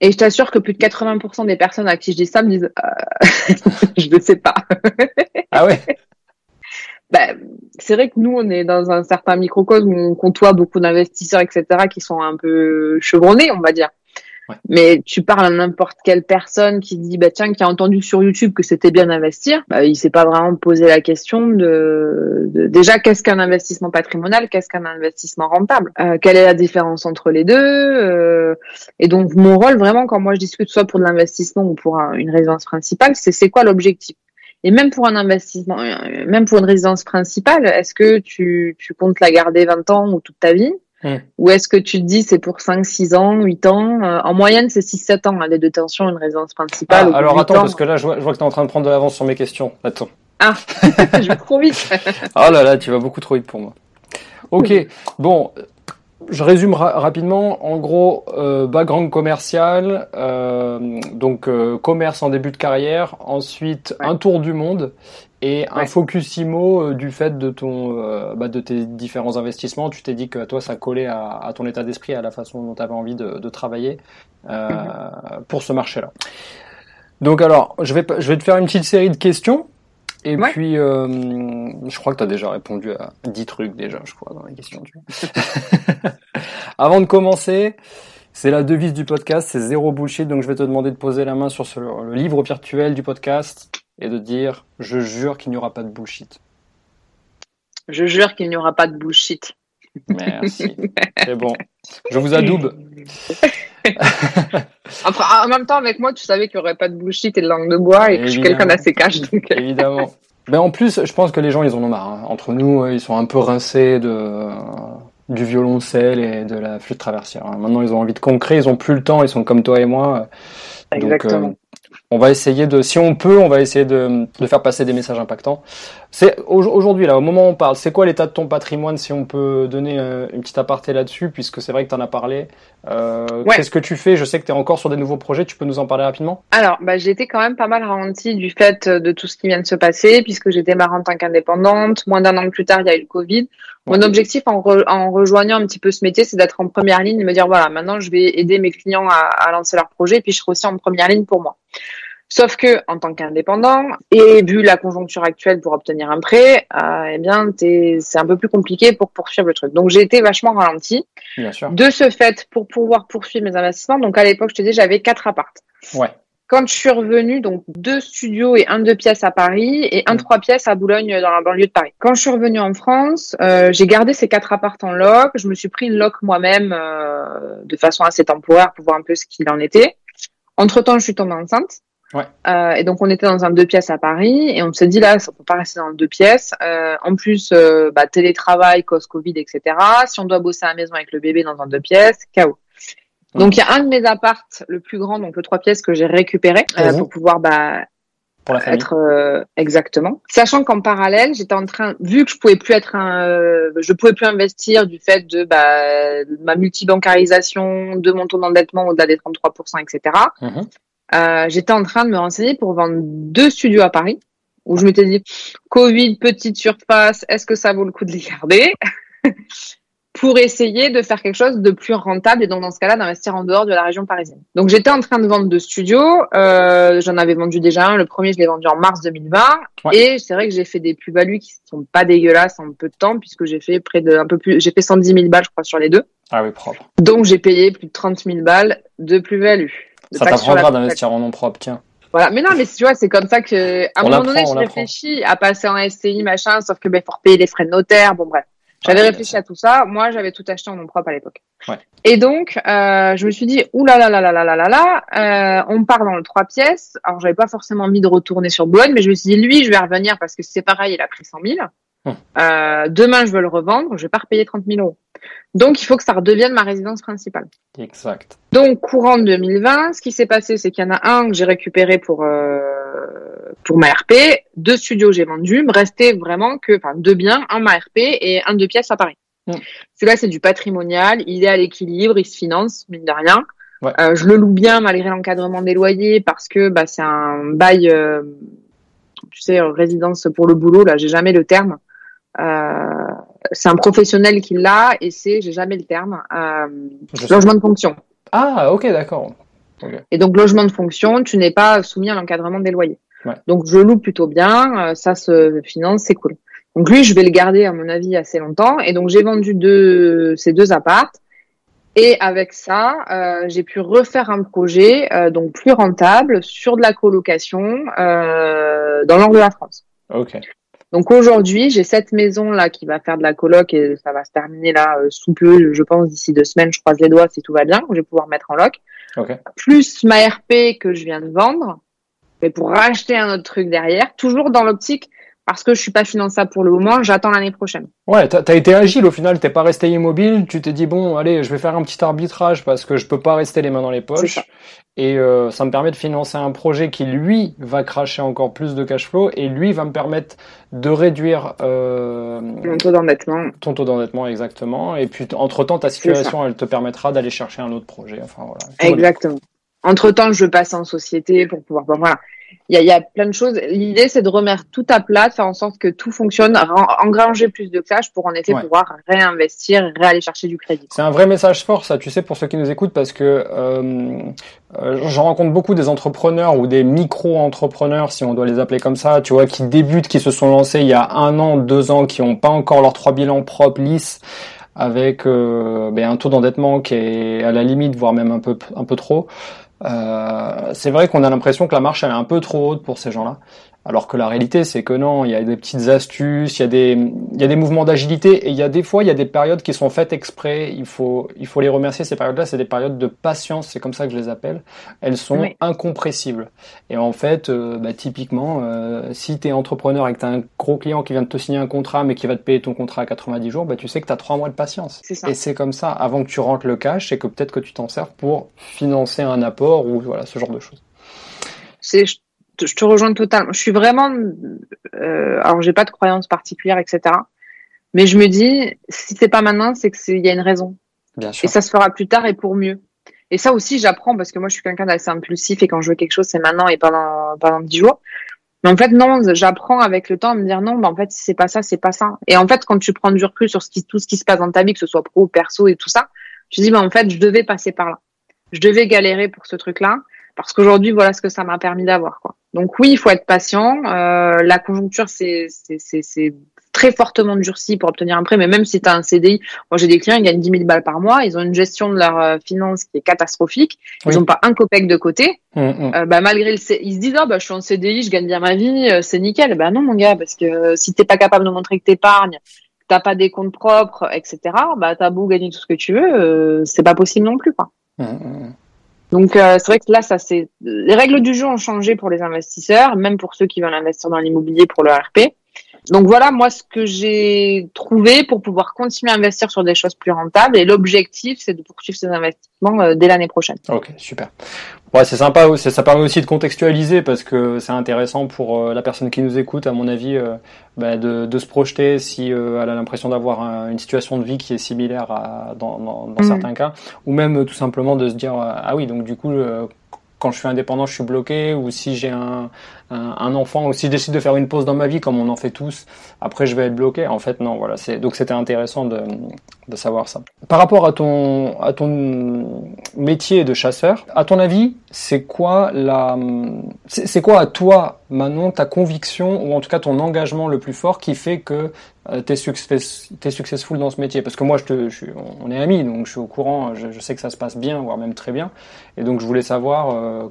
Et je t'assure que plus de 80% des personnes à qui je dis ça me disent euh, je ne sais pas. ah ouais? Bah, c'est vrai que nous, on est dans un certain microcosme où on côtoie beaucoup d'investisseurs, etc., qui sont un peu chevronnés, on va dire. Mais tu parles à n'importe quelle personne qui dit, bah tiens, qui a entendu sur YouTube que c'était bien d'investir, bah, il s'est pas vraiment posé la question de, déjà qu'est-ce qu'un investissement patrimonial, qu'est-ce qu'un investissement rentable, euh, quelle est la différence entre les deux? Euh, et donc mon rôle vraiment quand moi je discute soit pour de l'investissement ou pour une résidence principale, c'est c'est quoi l'objectif? Et même pour un investissement, euh, même pour une résidence principale, est-ce que tu, tu comptes la garder 20 ans ou toute ta vie? Ou est-ce que tu te dis c'est pour 5, 6 ans, 8 ans euh, En moyenne, c'est 6, 7 ans, hein, les détentions, une résidence principale. Ah, alors attends, parce que là, je vois, je vois que tu es en train de prendre de l'avance sur mes questions. Attends. Ah, je vais trop vite. oh là là, tu vas beaucoup trop vite pour moi. Ok, bon, je résume rapidement. En gros, euh, background commercial, euh, donc euh, commerce en début de carrière, ensuite un tour du monde et un focus IMO euh, du fait de ton, euh, bah, de tes différents investissements. Tu t'es dit que toi, ça collait à, à ton état d'esprit, à la façon dont tu avais envie de, de travailler euh, mhm. pour ce marché-là. Donc alors, je vais, je vais te faire une petite série de questions. Et puis, euh, je crois que tu as déjà répondu à 10 trucs déjà, je crois, dans les questions. Tu Avant de commencer, c'est la devise du podcast, c'est zéro bullshit. Donc je vais te demander de poser la main sur ce, le livre virtuel du podcast et de dire je jure qu'il n'y aura pas de bullshit. Je jure qu'il n'y aura pas de bullshit. Merci. C'est bon. Je vous adoube. en même temps, avec moi, tu savais qu'il n'y aurait pas de bullshit et de langue de bois et que je suis quelqu'un d'assez cash. Donc... Euh. Évidemment. Mais en plus, je pense que les gens, ils en ont marre. Hein. Entre nous, ils sont un peu rincés de du violoncelle et de la flûte traversière. Hein. Maintenant, ils ont envie de concret, ils ont plus le temps, ils sont comme toi et moi. Exactement. Donc, on va essayer de, si on peut, on va essayer de, de faire passer des messages impactants. C'est aujourd'hui là, au moment où on parle, c'est quoi l'état de ton patrimoine si on peut donner euh, une petite aparté là-dessus, puisque c'est vrai que tu en as parlé. Euh, Qu'est-ce que tu fais? Je sais que tu es encore sur des nouveaux projets. Tu peux nous en parler rapidement? Alors, bah, j'ai été quand même pas mal ralenti du fait de tout ce qui vient de se passer, puisque j'ai démarré en tant qu'indépendante. Moins d'un an plus tard, il y a eu le Covid. Mon objectif en, en, rejoignant un petit peu ce métier, c'est d'être en première ligne, de me dire voilà, maintenant je vais aider mes clients à, à lancer leur projet, et puis je serai aussi en première ligne pour moi. Sauf que en tant qu'indépendant et vu la conjoncture actuelle pour obtenir un prêt, euh, eh bien c'est un peu plus compliqué pour poursuivre le truc. Donc j'ai été vachement ralenti. Bien sûr. De ce fait, pour pouvoir poursuivre mes investissements, donc à l'époque je te dis j'avais quatre appartes. Ouais. Quand je suis revenue, donc deux studios et un deux pièces à Paris et un mm. trois pièces à Boulogne dans la banlieue de Paris. Quand je suis revenue en France, euh, j'ai gardé ces quatre appartes en loc. Je me suis pris une loc moi-même euh, de façon assez temporaire pour voir un peu ce qu'il en était. Entre temps, je suis tombée enceinte. Ouais. Euh, et donc on était dans un deux pièces à Paris et on s'est dit là, ça peut pas rester dans le deux pièces. Euh, en plus, euh, bah, télétravail, cause Covid, etc. Si on doit bosser à la maison avec le bébé dans un deux pièces, chaos. Donc il y a un de mes appartes, le plus grand, donc le trois pièces que j'ai récupéré euh, pour pouvoir bah, pour la être euh, exactement. Sachant qu'en parallèle, j'étais en train, vu que je pouvais plus être un, euh, je pouvais plus investir du fait de, bah, de ma multibancarisation, de mon taux d'endettement au-delà des 33%, etc. Euh, j'étais en train de me renseigner pour vendre deux studios à Paris, où je m'étais dit, Covid, petite surface, est-ce que ça vaut le coup de les garder pour essayer de faire quelque chose de plus rentable et donc dans ce cas-là d'investir en dehors de la région parisienne. Donc j'étais en train de vendre deux studios, euh, j'en avais vendu déjà un, le premier je l'ai vendu en mars 2020 et c'est vrai que j'ai fait des plus-values qui sont pas dégueulasses en peu de temps puisque j'ai fait près de un peu plus, j'ai fait 110 000 balles je crois sur les deux. Ah oui propre. Donc j'ai payé plus de 30 000 balles de plus-value. Ça t'apprendra d'investir en nom propre, tiens. Voilà, mais non, mais tu vois, c'est comme ça que, à un moment donné, je réfléchis à passer en SCI, machin, sauf que, ben, faut payer les frais de notaire, bon, bref. Ah j'avais réfléchi à tout ça. Moi, j'avais tout acheté en nom propre à l'époque. Ouais. Et donc, euh, je me suis dit, oulala, euh, on part dans le trois pièces. Alors, j'avais pas forcément envie de retourner sur Boulogne, mais je me suis dit, lui, je vais revenir parce que c'est pareil, il a pris 100 000. Hum. Euh, demain, je veux le revendre, je vais pas repayer 30 000 euros. Donc, il faut que ça redevienne ma résidence principale. Exact. Donc, courant 2020, ce qui s'est passé, c'est qu'il y en a un que j'ai récupéré pour euh, pour ma RP, deux studios j'ai vendu, me restait vraiment que, enfin, deux biens, un ma RP et un de pièces à Paris. Mm. Celui-là, c'est du patrimonial, il est à l'équilibre, il se finance, mine de rien. Euh, je le loue bien malgré l'encadrement des loyers parce que bah, c'est un bail, euh, tu sais, résidence pour le boulot. Là, j'ai jamais le terme. Euh, c'est un professionnel qui l'a et c'est, j'ai jamais le terme, euh, logement de fonction. Ah, ok, d'accord. Et donc, logement de fonction, tu n'es pas soumis à l'encadrement des loyers. Donc, je loue plutôt bien, euh, ça se finance, c'est cool. Donc, lui, je vais le garder, à mon avis, assez longtemps. Et donc, j'ai vendu deux, ces deux appartes. Et avec ça, euh, j'ai pu refaire un projet euh, donc plus rentable sur de la colocation euh, dans l'angle de la France. Ok. Donc aujourd'hui, j'ai cette maison là qui va faire de la coloc et ça va se terminer là euh, sous peu, je pense d'ici deux semaines. Je croise les doigts si tout va bien, je vais pouvoir mettre en loc. Okay. Plus ma RP que je viens de vendre, mais pour racheter un autre truc derrière, toujours dans l'optique parce que je suis pas finançable pour le moment, j'attends l'année prochaine. Ouais, t'as as été agile au final, t'es pas resté immobile, tu t'es dit bon, allez, je vais faire un petit arbitrage parce que je peux pas rester les mains dans les poches. Et euh, ça me permet de financer un projet qui lui va cracher encore plus de cash flow et lui va me permettre de réduire euh, mon taux d'endettement. Ton taux d'endettement exactement. Et puis entre temps, ta situation, elle te permettra d'aller chercher un autre projet. Enfin voilà. Exactement. Entre temps, je passe en société pour pouvoir. voilà il y a, plein de choses. L'idée, c'est de remettre tout à plat, de faire en sorte que tout fonctionne, engranger plus de cash pour en effet pouvoir réinvestir, réaller chercher du crédit. C'est un vrai message fort, ça, tu sais, pour ceux qui nous écoutent, parce que euh, euh, j'en rencontre beaucoup des entrepreneurs ou des micro-entrepreneurs, si on doit les appeler comme ça, tu vois, qui débutent, qui se sont lancés il y a un an, deux ans, qui n'ont pas encore leurs trois bilans propres, lisses, avec euh, ben, un taux d'endettement qui est à la limite, voire même un peu un peu trop. Euh, c'est vrai qu'on a l'impression que la marche elle est un peu trop haute pour ces gens-là. Alors que la réalité, c'est que non, il y a des petites astuces, il y a des, il y a des mouvements d'agilité et il y a des fois, il y a des périodes qui sont faites exprès. Il faut, il faut les remercier. Ces périodes-là, c'est des périodes de patience, c'est comme ça que je les appelle. Elles sont incompressibles. Et en fait, euh, bah, typiquement, euh, si tu es entrepreneur et que tu as un gros client qui vient de te signer un contrat mais qui va te payer ton contrat à 90 jours, bah, tu sais que tu as trois mois de patience. Et c'est comme ça, avant que tu rentres le cash et que peut-être que tu t'en sers pour financer un apport ou voilà ce genre de choses. C'est je te rejoins totalement. Je suis vraiment, euh, alors j'ai pas de croyance particulière, etc. Mais je me dis, si c'est pas maintenant, c'est qu'il y a une raison. Bien sûr. Et ça se fera plus tard et pour mieux. Et ça aussi, j'apprends parce que moi, je suis quelqu'un d'assez impulsif et quand je veux quelque chose, c'est maintenant et pas dans 10 jours. Mais en fait, non, j'apprends avec le temps à me dire non, bah, en fait, si c'est pas ça, c'est pas ça. Et en fait, quand tu prends du recul sur ce qui, tout ce qui se passe dans ta vie, que ce soit pro, perso et tout ça, tu dis, bah, en fait, je devais passer par là. Je devais galérer pour ce truc-là parce qu'aujourd'hui, voilà ce que ça m'a permis d'avoir. Quoi. Donc oui, il faut être patient. Euh, la conjoncture, c'est très fortement durci pour obtenir un prêt, mais même si tu as un CDI, moi j'ai des clients, ils gagnent 10 000 balles par mois, ils ont une gestion de leurs euh, finances qui est catastrophique, ils n'ont pas un copec de côté. Mmh, mmh. Euh, bah, malgré le ils se disent ah, bah je suis en CDI, je gagne bien ma vie, euh, c'est nickel. Bah non mon gars, parce que si t'es pas capable de montrer que t'épargnes, t'as pas des comptes propres, etc. Bah t'as beau gagner tout ce que tu veux, c'est pas possible non plus quoi. Mmh, donc euh, c'est vrai que là, ça c'est les règles du jeu ont changé pour les investisseurs, même pour ceux qui veulent investir dans l'immobilier pour le RP. Donc voilà, moi ce que j'ai trouvé pour pouvoir continuer à investir sur des choses plus rentables et l'objectif c'est de poursuivre ces investissements euh, dès l'année prochaine. Ok, super. Ouais, c'est sympa, ça permet aussi de contextualiser parce que c'est intéressant pour euh, la personne qui nous écoute, à mon avis, euh, bah, de, de, se projeter si elle a l'impression d'avoir une situation de vie qui est similaire à, dans, dans, dans mmh. certains cas, ou même tout simplement de se dire ah oui, donc du coup quand je suis indépendant, je suis bloqué, ou si j'ai un, un, enfant, ou si je décide de faire une pause dans ma vie, comme on en fait tous, après je vais être bloqué. En fait, non, voilà. C'est donc c'était intéressant de, de savoir ça. Par rapport à ton à ton métier de chasseur, à ton avis, c'est quoi la c'est quoi à toi, Manon, ta conviction ou en tout cas ton engagement le plus fort qui fait que t'es success, es successful dans ce métier parce que moi je te je on est amis donc je suis au courant je, sais que ça se passe bien voire même très bien et donc je voulais savoir euh,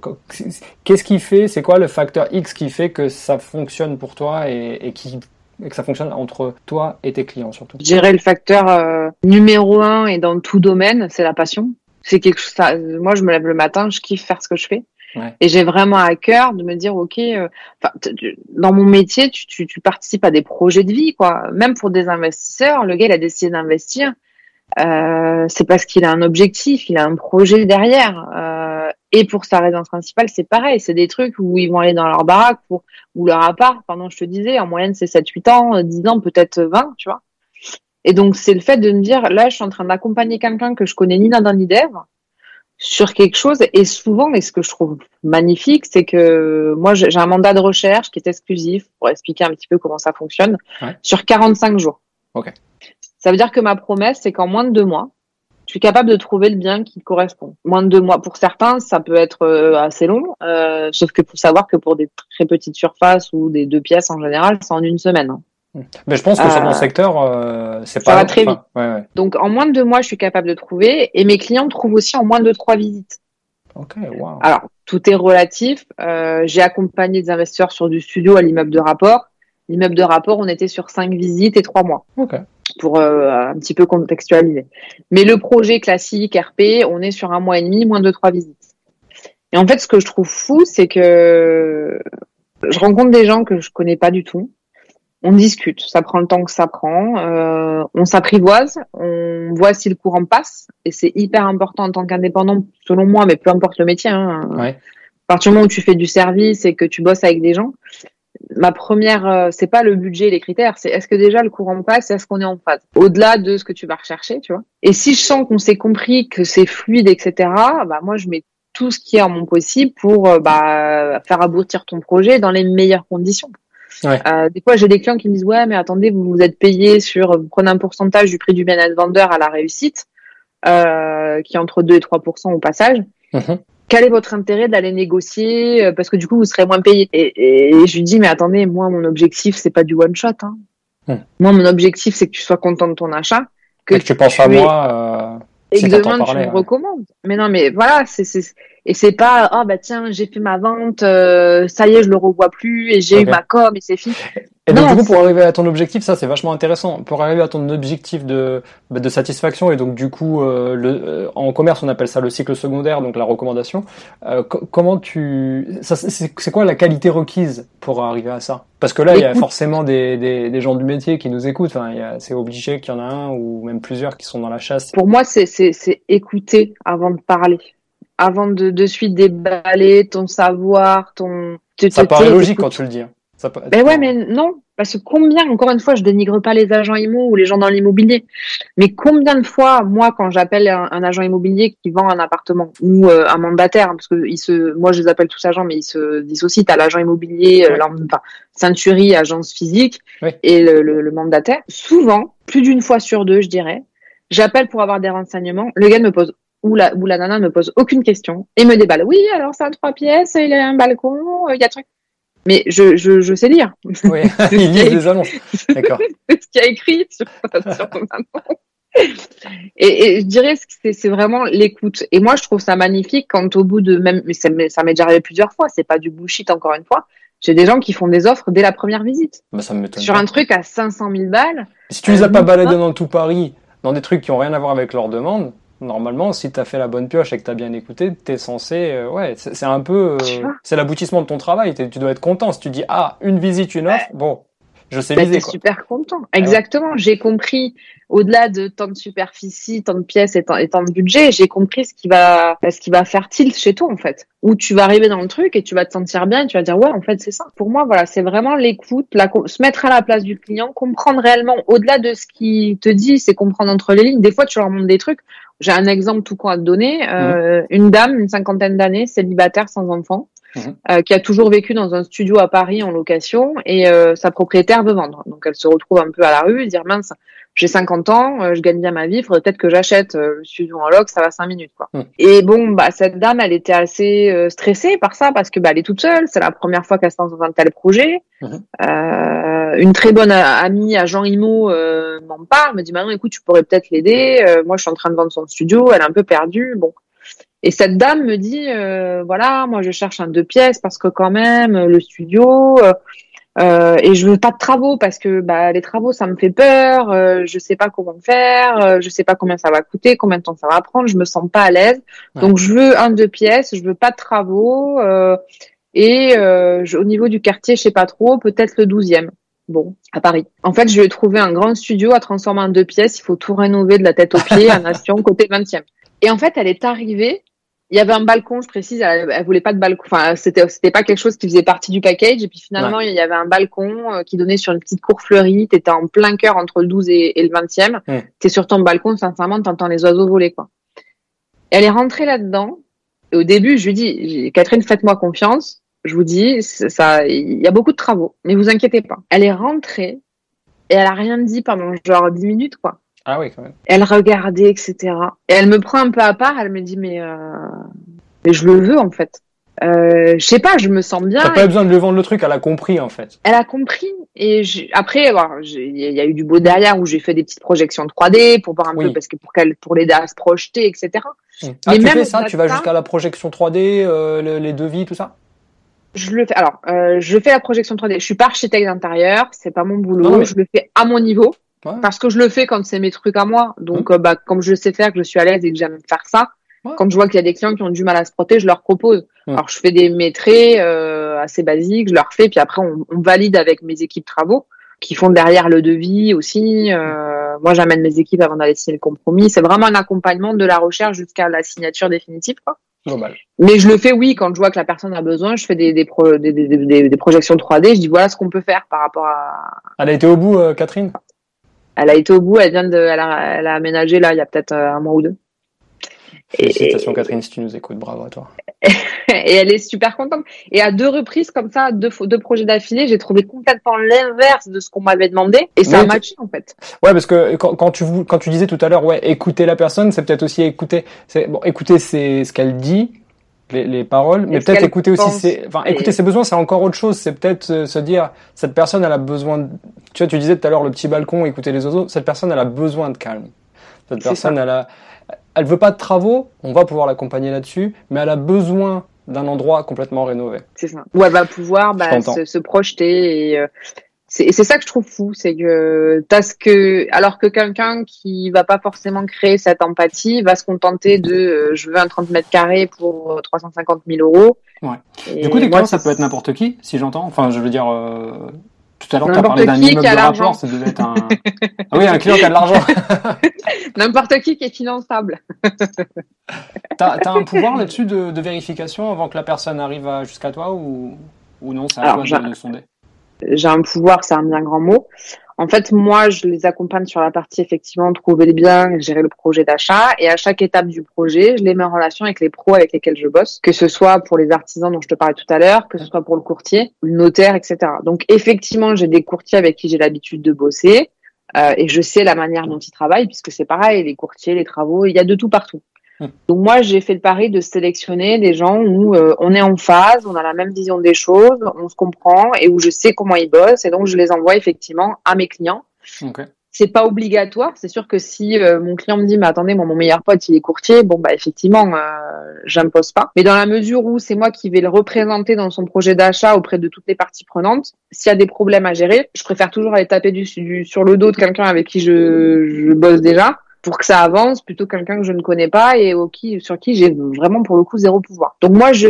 qu'est-ce qui fait c'est quoi le facteur X qui fait que ça fonctionne pour toi et, et qui et que ça fonctionne entre toi et tes clients surtout? Je dirais le facteur euh, numéro un et dans tout domaine, c'est la passion. C'est quelque chose. Ça, moi, je me lève le matin, je kiffe faire ce que je fais. Et j'ai vraiment à cœur de me dire, ok, euh, dans mon métier, tu, tu, tu, participes à des projets de vie, quoi. Même pour des investisseurs, le gars, il a décidé d'investir. Euh, c'est parce qu'il a un objectif, il a un projet derrière. Euh, et pour sa résidence principale, c'est pareil. C'est des trucs où ils vont aller dans leur baraque pour, ou leur appart. Pendant, je te disais, en moyenne, c'est 7, 8 ans, 10 ans, peut-être 20, tu vois. Et donc, c'est le fait de me dire, là, je suis en train d'accompagner quelqu'un que je connais ni d'un ni dev sur quelque chose. Et souvent, et ce que je trouve magnifique, c'est que moi, j'ai un mandat de recherche qui est exclusif pour expliquer un petit peu comment ça fonctionne sur 45 jours. Ok. Ça veut dire que ma promesse, c'est qu'en moins de deux mois, je suis capable de trouver le bien qui correspond. Moins de deux mois pour certains, ça peut être euh, assez long, euh, sauf que faut savoir que pour des très petites surfaces ou des deux pièces en général, c'est en une semaine. Hein. Mais je pense que sur mon euh, secteur, euh, c'est pas. Ça va très vite. Donc en moins de deux mois, je suis capable de trouver, et mes clients trouvent aussi en moins de trois visites. Ok, wow. Alors tout est relatif. Euh, J'ai accompagné des investisseurs sur du studio à l'immeuble de rapport. L'immeuble de rapport, on était sur cinq visites et trois mois. Ok. Pour euh, un petit peu contextualiser. Mais le projet classique RP, on est sur un mois et demi, moins de trois visites. Et en fait, ce que je trouve fou, c'est que je rencontre des gens que je connais pas du tout on discute, ça prend le temps que ça prend, euh, on s'apprivoise, on voit si le courant passe, et c'est hyper important en tant qu'indépendant, selon moi, mais peu importe le métier. Hein. Ouais. À partir du moment où tu fais du service et que tu bosses avec des gens, ma première, euh, c'est pas le budget et les critères, c'est est-ce que déjà le courant passe, est-ce qu'on est en phase, au-delà de ce que tu vas rechercher, tu vois. Et si je sens qu'on s'est compris, que c'est fluide, etc., bah moi je mets tout ce qui est en mon possible pour euh, bah, faire aboutir ton projet dans les meilleures conditions. Euh, des fois, j'ai des clients qui me disent ouais, mais attendez, vous vous êtes payé sur, vous prenez un pourcentage du prix du bien-être vendeur à la réussite, euh, qui est entre 2 et 3 au passage. Mhm. Quel est votre intérêt d'aller négocier euh, parce que du coup vous serez moins payé et, et, je lui dis mais attendez, moi mon objectif c'est pas du one shot. Hein. Mhm. Moi mon objectif c'est que tu sois content de ton achat, que, tu penses à moi. Et que demain tu me recommandes. Mais non mais voilà, c'est et c'est pas ah bah tiens j'ai fait ma vente euh, ça y est je le revois plus et j'ai eu ma com et c'est fini et donc du coup pour arriver à ton objectif ça c'est vachement intéressant pour arriver à ton objectif de bah, de satisfaction et donc du coup euh, le, euh, en commerce on appelle ça le cycle secondaire donc la recommandation comment tu c'est quoi la qualité requise pour arriver à ça? Parce que là il y a forcément des, des, des, gens du métier qui nous écoutent enfin c'est obligé qu'il y en a un ou même plusieurs qui sont dans la chasse pour moi c'est c'est écouter avant de parler avant de, de suite déballer ton savoir, ton. Ça paraît logique quand tu le dis. Hein. Ça, mais ouais, mais non, parce que combien, encore une fois, je dénigre pas les agents immo ou les gens dans l'immobilier, mais combien de fois, moi, quand j'appelle un, agent immobilier qui vend un appartement ou euh, un mandataire, parce que ils se, moi, je les appelle tous agents, mais ils se dissocient. à l'agent immobilier, euh, enfin, agence physique, et le, le, le mandataire. Souvent, plus d'une fois sur deux, je dirais, j'appelle pour avoir des renseignements. Le gars me pose où la, où la nana ne me pose aucune question et me déballe. Oui, alors c'est un trois pièces, il a un balcon, euh, il y a truc. Mais je, je, je sais lire. Oui, il lit des annonces. D'accord. ce qu'il y a écrit sur, sur ton et, et, je dirais que c'est vraiment l'écoute. Et moi, je trouve ça magnifique quand au bout de même, mais ça m'est déjà arrivé plusieurs fois, c'est pas du bullshit encore une fois. J'ai des gens qui font des offres dès la première visite. Bah, ça sur un truc à 500 000 balles. Si tu les as pas euh, baladés dans tout Paris, dans des trucs qui ont rien à voir avec leur demande, normalement, si tu as fait la bonne pioche et que tu as bien écouté, tu es censé. Euh, ouais, c'est un peu. Euh, c'est l'aboutissement de ton travail. Tu dois être content. Si tu dis, ah, une visite, une offre, bon, je sais bah. Quoi. super content. Exactement. J'ai compris, au-delà de tant de superficie, tant de pièces et tant, de budget, j'ai compris ce qui va, ce qui va faire tilt chez toi, en fait. Où tu vas arriver dans le truc et tu vas te sentir bien et tu vas dire, ouais, en fait, c'est ça. Pour moi, voilà, c'est vraiment l'écoute, la, se mettre à la place du client, comprendre réellement, au-delà de ce qu'il te dit, c'est comprendre entre les lignes. Des fois, tu leur montres des trucs. J'ai un exemple tout con à te donner. Euh, mhm. Une dame, une cinquantaine d'années, célibataire, sans enfant, mhm. euh, qui a toujours vécu dans un studio à Paris en location et euh, sa propriétaire veut vendre. Donc elle se retrouve un peu à la rue et dire mince, j'ai 50 ans, euh, je gagne bien ma vie, faudrait peut-être que j'achète euh, le studio en loc, ça va 5 minutes quoi. Mhm. Et bon, bah cette dame, elle était assez euh, stressée par ça parce que bah elle est toute seule, c'est la première fois qu'elle se lance dans un tel projet. Euh, une très bonne amie à Jean Imo euh, m'en parle, me dit maintenant écoute, tu pourrais peut-être l'aider. Euh, moi, je suis en train de vendre son studio, elle est un peu perdue. Bon. Et cette dame me dit voilà, moi je cherche un deux pièces parce que quand même le studio et je veux pas de travaux parce que bah les travaux ça me fait peur, je sais pas comment faire, je sais pas combien ça va coûter, combien de temps ça va prendre, je me sens pas à l'aise. Donc je veux un deux pièces, je veux pas de travaux et euh, au niveau du quartier, je sais pas trop, peut-être le 12e. Bon, à Paris. En fait, je vais trouver un grand studio à transformer en deux pièces. Il faut tout rénover de la tête aux pieds, à Nation, côté 20e. Et en fait, elle est arrivée. Il y avait un balcon, je précise. Elle, voulait pas de balcon. Enfin, c'était c'était pas quelque chose qui faisait partie du package. Et puis finalement, il y avait un balcon euh, qui donnait sur une petite cour fleurie. T'étais en plein cœur entre le 12 et, le 20e. Mm. T'es sur ton balcon, sincèrement, t'entends les oiseaux voler, quoi. elle est rentrée là-dedans. Et au début, je lui dis, Catherine, faites-moi confiance je vous dis, ça, il y a beaucoup de travaux, mais vous inquiétez pas. Elle est rentrée et elle a rien dit pendant genre 10 minutes, quoi. Ah oui, quand même. Elle regardait, etc. Et elle me prend un peu à part, elle me dit, mais, euh, mais je le veux, en fait. Euh, je sais pas, je me sens bien. T'as pas besoin de lui vendre le truc, elle a compris en fait. Elle a compris et après, il y a eu du beau derrière où j'ai fait des petites projections de 3D pour voir un peu parce que pour qu'elle pour l'aider à se projeter, etc. Mmh. Ah, tu fais ça, tu vas jusqu'à la projection 3D, euh, les devis, tout ça? Je le fais. Alors, euh, je fais la projection 3D. Je suis pas architecte d'intérieur, c'est pas mon boulot. Je le fais à mon niveau parce que je le fais quand c'est mes trucs à moi. Donc, mmh. euh, bah, comme je sais faire, que je suis à l'aise et que j'aime faire ça, quand je vois qu'il y a des clients qui ont du mal à se protéger, je leur propose. Alors je fais des métrés euh, assez basiques, je leur fais, puis après on, on, valide avec mes équipes travaux qui font derrière le devis aussi. Euh, moi j'amène mes équipes avant d'aller signer le compromis. C'est vraiment un accompagnement de la recherche jusqu'à la signature définitive. Quoi. Mais je le fais, oui, quand je vois que la personne a besoin, je fais des, des, pro, des, des, des projections 3D, je dis voilà ce qu'on peut faire par rapport à... Elle a été au bout, euh, Catherine? Elle a été au bout, elle vient de... Elle a, elle a aménagé là, il y a peut-être euh, un mois ou deux. Félicitations Catherine si tu nous écoutes, bravo à toi. et elle est super contente. Et à deux reprises comme ça, deux, deux projets d'affilée, j'ai trouvé complètement l'inverse de ce qu'on m'avait demandé et ça a matché en fait. Ouais, parce que quand, quand, tu quand tu disais tout à l'heure, ouais, écouter la personne, c'est peut-être aussi écouter. Bon, écouter c'est ce qu'elle dit, les, les, paroles, mais peut-être écouter aussi ses, enfin, écouter ses besoins, c'est encore autre chose. C'est peut-être euh, se dire, cette personne, elle a besoin. De... Tu vois, tu disais tout à l'heure le petit balcon, écouter les oiseaux. Cette personne, elle a besoin de calme. Cette personne, elle a elle veut pas de travaux, on va pouvoir l'accompagner là-dessus, mais elle a besoin d'un endroit complètement rénové. C'est ça. Où elle va pouvoir bah, se, projeter et euh, c'est ça que je trouve fou, c'est que t'as ce que alors que quelqu'un qui va pas forcément créer cette empathie va se contenter de euh, je veux un 30 mètres carrés pour 350 000 euros. Ouais. du coup, des clients, ça peut être n'importe qui, si j'entends. Enfin, je veux dire, euh, tout à l'heure, tu as parlé d'un immeuble de rapport, ça devait être un... ah oui, un client qui a de l'argent. N'importe qui qui est finançable. tu as, un pouvoir là-dessus de, de, vérification avant que la personne arrive jusqu'à toi ou, ou non, c'est à toi de, de sonder? J'ai un pouvoir, c'est un bien grand mot. En fait, moi, je les accompagne sur la partie effectivement trouver les biens, gérer le projet d'achat, et à chaque étape du projet, je les mets en relation avec les pros avec lesquels je bosse, que ce soit pour les artisans dont je te parlais tout à l'heure, que ce soit pour le courtier, le notaire, etc. Donc effectivement, j'ai des courtiers avec qui j'ai l'habitude de bosser. Euh, et je sais la manière dont ils travaillent, puisque c'est pareil, les courtiers, les travaux, il y a de tout partout. Donc moi, j'ai fait le pari de sélectionner des gens où euh, on est en phase, on a la même vision des choses, on se comprend et où je sais comment ils bossent et donc je les envoie effectivement à mes clients. Okay. C'est pas obligatoire. C'est sûr que si euh, mon client me dit mais attendez moi mon meilleur pote il est courtier, bon bah effectivement euh, j'impose pas. Mais dans la mesure où c'est moi qui vais le représenter dans son projet d'achat auprès de toutes les parties prenantes, s'il y a des problèmes à gérer, je préfère toujours aller taper du, sur le dos de quelqu'un avec qui je, je bosse déjà pour que ça avance plutôt quelqu'un que je ne connais pas et au qui, sur qui j'ai vraiment pour le coup zéro pouvoir. Donc moi je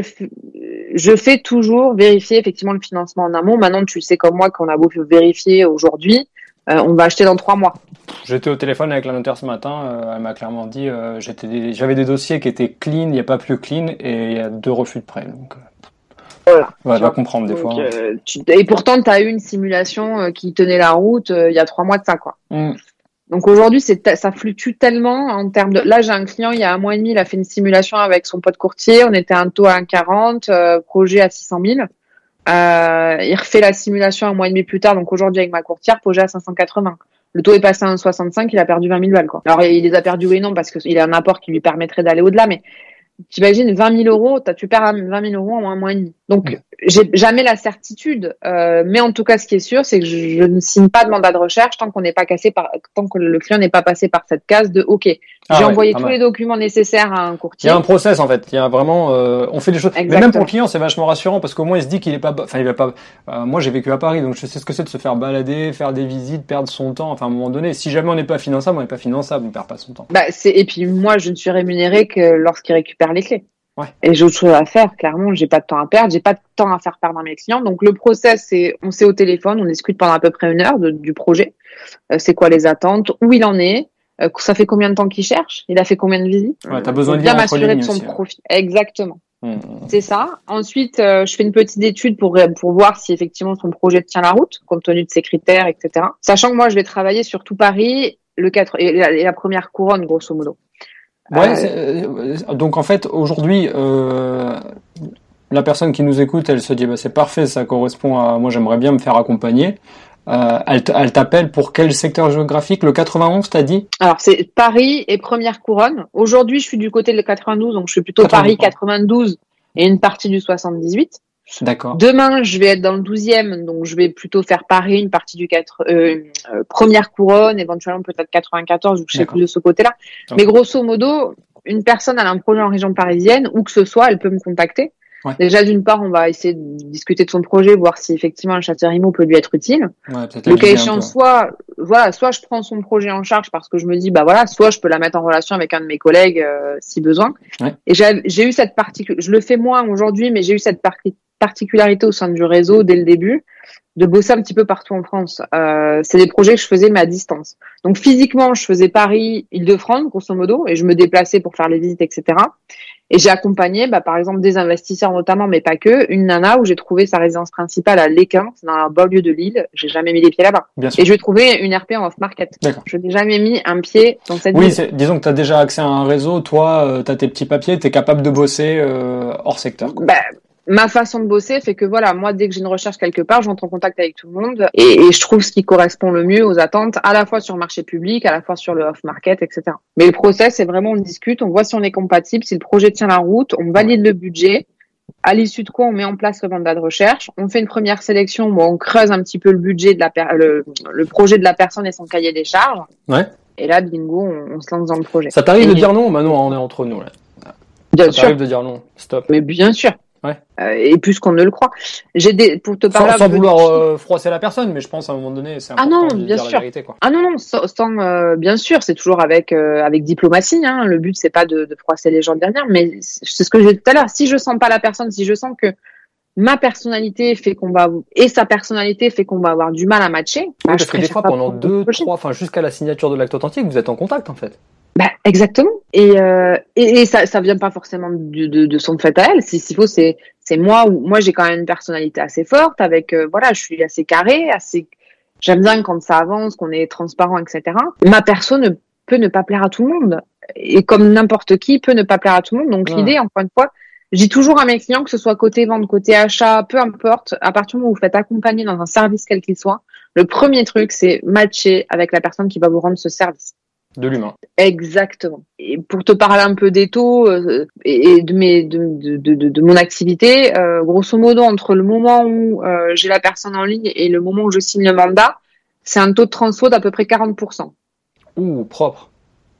je fais toujours vérifier effectivement le financement en amont. Maintenant tu sais comme moi qu'on a beau vérifier aujourd'hui, euh, on va acheter dans trois mois. J'étais au téléphone avec la notaire ce matin, euh, elle m'a clairement dit euh, j'avais des dossiers qui étaient clean, il n'y a pas plus clean et il y a deux refus de prêt. Donc voilà. Ouais, va comprendre des fois. et pourtant tu as eu une simulation qui tenait la route il y a trois mois de ça quoi. Mm. Donc aujourd'hui, c'est ça fluctue tellement en termes de. Là, j'ai un client il y a un mois et demi, il a fait une simulation avec son pote courtier. On était à un taux à 1,40, euh, projet à 600 000. Euh, il refait la simulation un mois et demi plus tard. Donc aujourd'hui, avec ma courtière, projet à 580. Le taux est passé à 1,65, il a perdu 20 000 balles. Quoi. Alors il les a perdus oui non parce qu'il a un apport qui lui permettrait d'aller au-delà, mais t'imagines 20 000 euros, tu perds 20 000 euros en un mois et demi. Donc, j'ai jamais la certitude, euh, mais en tout cas, ce qui est sûr, c'est que je, ne signe pas de mandat de recherche tant qu'on n'est pas cassé par, tant que le client n'est pas passé par cette case de OK. Ah j'ai envoyé tous les documents nécessaires à un courtier. Il y a un process en fait. Il y a vraiment, euh, on fait des choses. Mais même pour le client, c'est vachement rassurant parce qu'au moins il se dit qu'il est pas, enfin il va pas. Euh, moi, j'ai vécu à Paris, donc je sais ce que c'est de se faire balader, faire des visites, perdre son temps. Enfin, à un moment donné, si jamais on n'est pas finançable, on n'est pas finançable, on perd pas son temps. Bah, c'est et puis moi, je ne suis rémunéré que lorsqu'il récupère les clés. Et j'ai autre chose à faire, clairement, j'ai pas de temps à perdre, j'ai pas de temps à faire perdre à mes clients. Donc le process, c'est on s'est au téléphone, on discute pendant à peu près une heure du projet. Euh, c'est quoi les attentes, où il en est, euh, ça fait combien de temps qu'il cherche, il a fait combien de visites. Ouais, t'as besoin de bien m'assurer de son profit. Exactement. Mmh, mmh. C'est ça. Ensuite, euh, je fais une petite étude pour pour voir si effectivement son projet tient la route, compte tenu de ses critères, etc. Sachant que moi, je vais travailler sur tout Paris, le 4 et la première couronne, grosso modo. Ouais, euh, donc en fait, aujourd'hui, euh, la personne qui nous écoute, elle se dit bah, c'est parfait, ça correspond à moi, j'aimerais bien me faire accompagner. Euh, elle, elle t'appelle pour quel secteur géographique? Le 91, t'as dit? Alors c'est Paris et Première Couronne. Aujourd'hui, je suis du côté de 92, donc je suis plutôt Paris 92 et une partie du 78. D'accord. Demain, je vais être dans le 12e, donc je vais plutôt faire Paris, une partie du 4, euh, euh, première couronne, éventuellement peut-être 94, ou je sais plus de ce côté-là. Mais grosso modo, une personne a un projet en région parisienne, où que ce soit, elle peut me contacter. Déjà, d'une part, on va essayer de discuter de son projet, voir si effectivement un châtillon peut lui être utile. Ouais, le cas échéant, soit, voilà, soit je prends son projet en charge parce que je me dis, bah voilà, soit je peux la mettre en relation avec un de mes collègues euh, si besoin. Ouais. Et j'ai eu cette partie, je le fais moins aujourd'hui, mais j'ai eu cette partie particularité au sein du réseau dès le début de bosser un petit peu partout en France. Euh, c'est des projets que je faisais mais à distance. Donc physiquement, je faisais Paris, Île-de-France, grosso modo, et je me déplaçais pour faire les visites, etc. Et j'ai accompagné, bah, par exemple, des investisseurs notamment, mais pas que, une nana où j'ai trouvé sa résidence principale à Léquin, c'est dans la banlieue de Lille. J'ai jamais mis les pieds là-bas. Et je vais trouver une RP en off-market. Je n'ai jamais mis un pied dans cette Oui, disons que tu as déjà accès à un réseau, toi, euh, tu as tes petits papiers, tu es capable de bosser euh, hors secteur. Bah, ma façon de bosser fait que voilà, moi dès que j'ai une recherche quelque part, j'entre en contact avec tout le monde et, je trouve ce qui correspond le mieux aux attentes, à la fois sur le marché public, à la fois sur le off-market, etc. Mais le process, c'est vraiment on discute, on voit si on est compatible, si le projet tient la route, on valide le budget. À l'issue de quoi, on met en place le mandat de recherche. On fait une première sélection où on creuse un petit peu le budget de la le, le projet de la personne et son cahier des charges. Ouais. Et là, bingo, on, on se lance dans le projet. Ça t'arrive de dire non Maintenant, on est entre nous là. Bien ça sûr. de dire non. Stop. Mais bien sûr. Ouais. Euh, et plus qu'on ne le croit. J'ai des pour te parler sans, vouloir euh, froisser la personne, mais je pense à un moment donné, c'est ah important non, de bien dire sûr. la vérité. Quoi. Ah non non, sans, euh, bien sûr, c'est toujours avec euh, avec diplomatie. Hein. Le but c'est pas de, de, froisser les gens derrière, mais c'est ce que j'ai dit tout à l'heure. Si je sens pas la personne, si je sens que ma personnalité fait qu'on va et sa personnalité fait qu'on va avoir du mal à matcher. Oui, bah, parce que des fois, pendant deux, trois, enfin jusqu'à la signature de l'acte authentique, vous êtes en contact en fait. Bah, exactement. Et, euh, et, et, ça, ça vient pas forcément de, de, de son fait à elle. S'il faut, c'est, c'est moi où moi j'ai quand même une personnalité assez forte. Avec euh, voilà, je suis assez carré, assez. J'aime bien quand ça avance, qu'on est transparent, etc. Ma personne peut ne pas plaire à tout le monde, et comme n'importe qui peut ne pas plaire à tout le monde. Donc l'idée, encore une fois, dis toujours à mes clients que ce soit côté vente, côté achat, peu importe, à partir du moment où vous faites accompagner dans un service quel qu'il soit, le premier truc c'est matcher avec la personne qui va vous rendre ce service. De l'humain. Exactement. Et pour te parler un peu des taux euh, et, de, mes, de, de, de, de mon activité, euh, grosso modo, entre le moment où euh, j'ai la personne en ligne et le moment où je signe le mandat, c'est un taux de transfo d'à peu près 40%. Ouh, propre.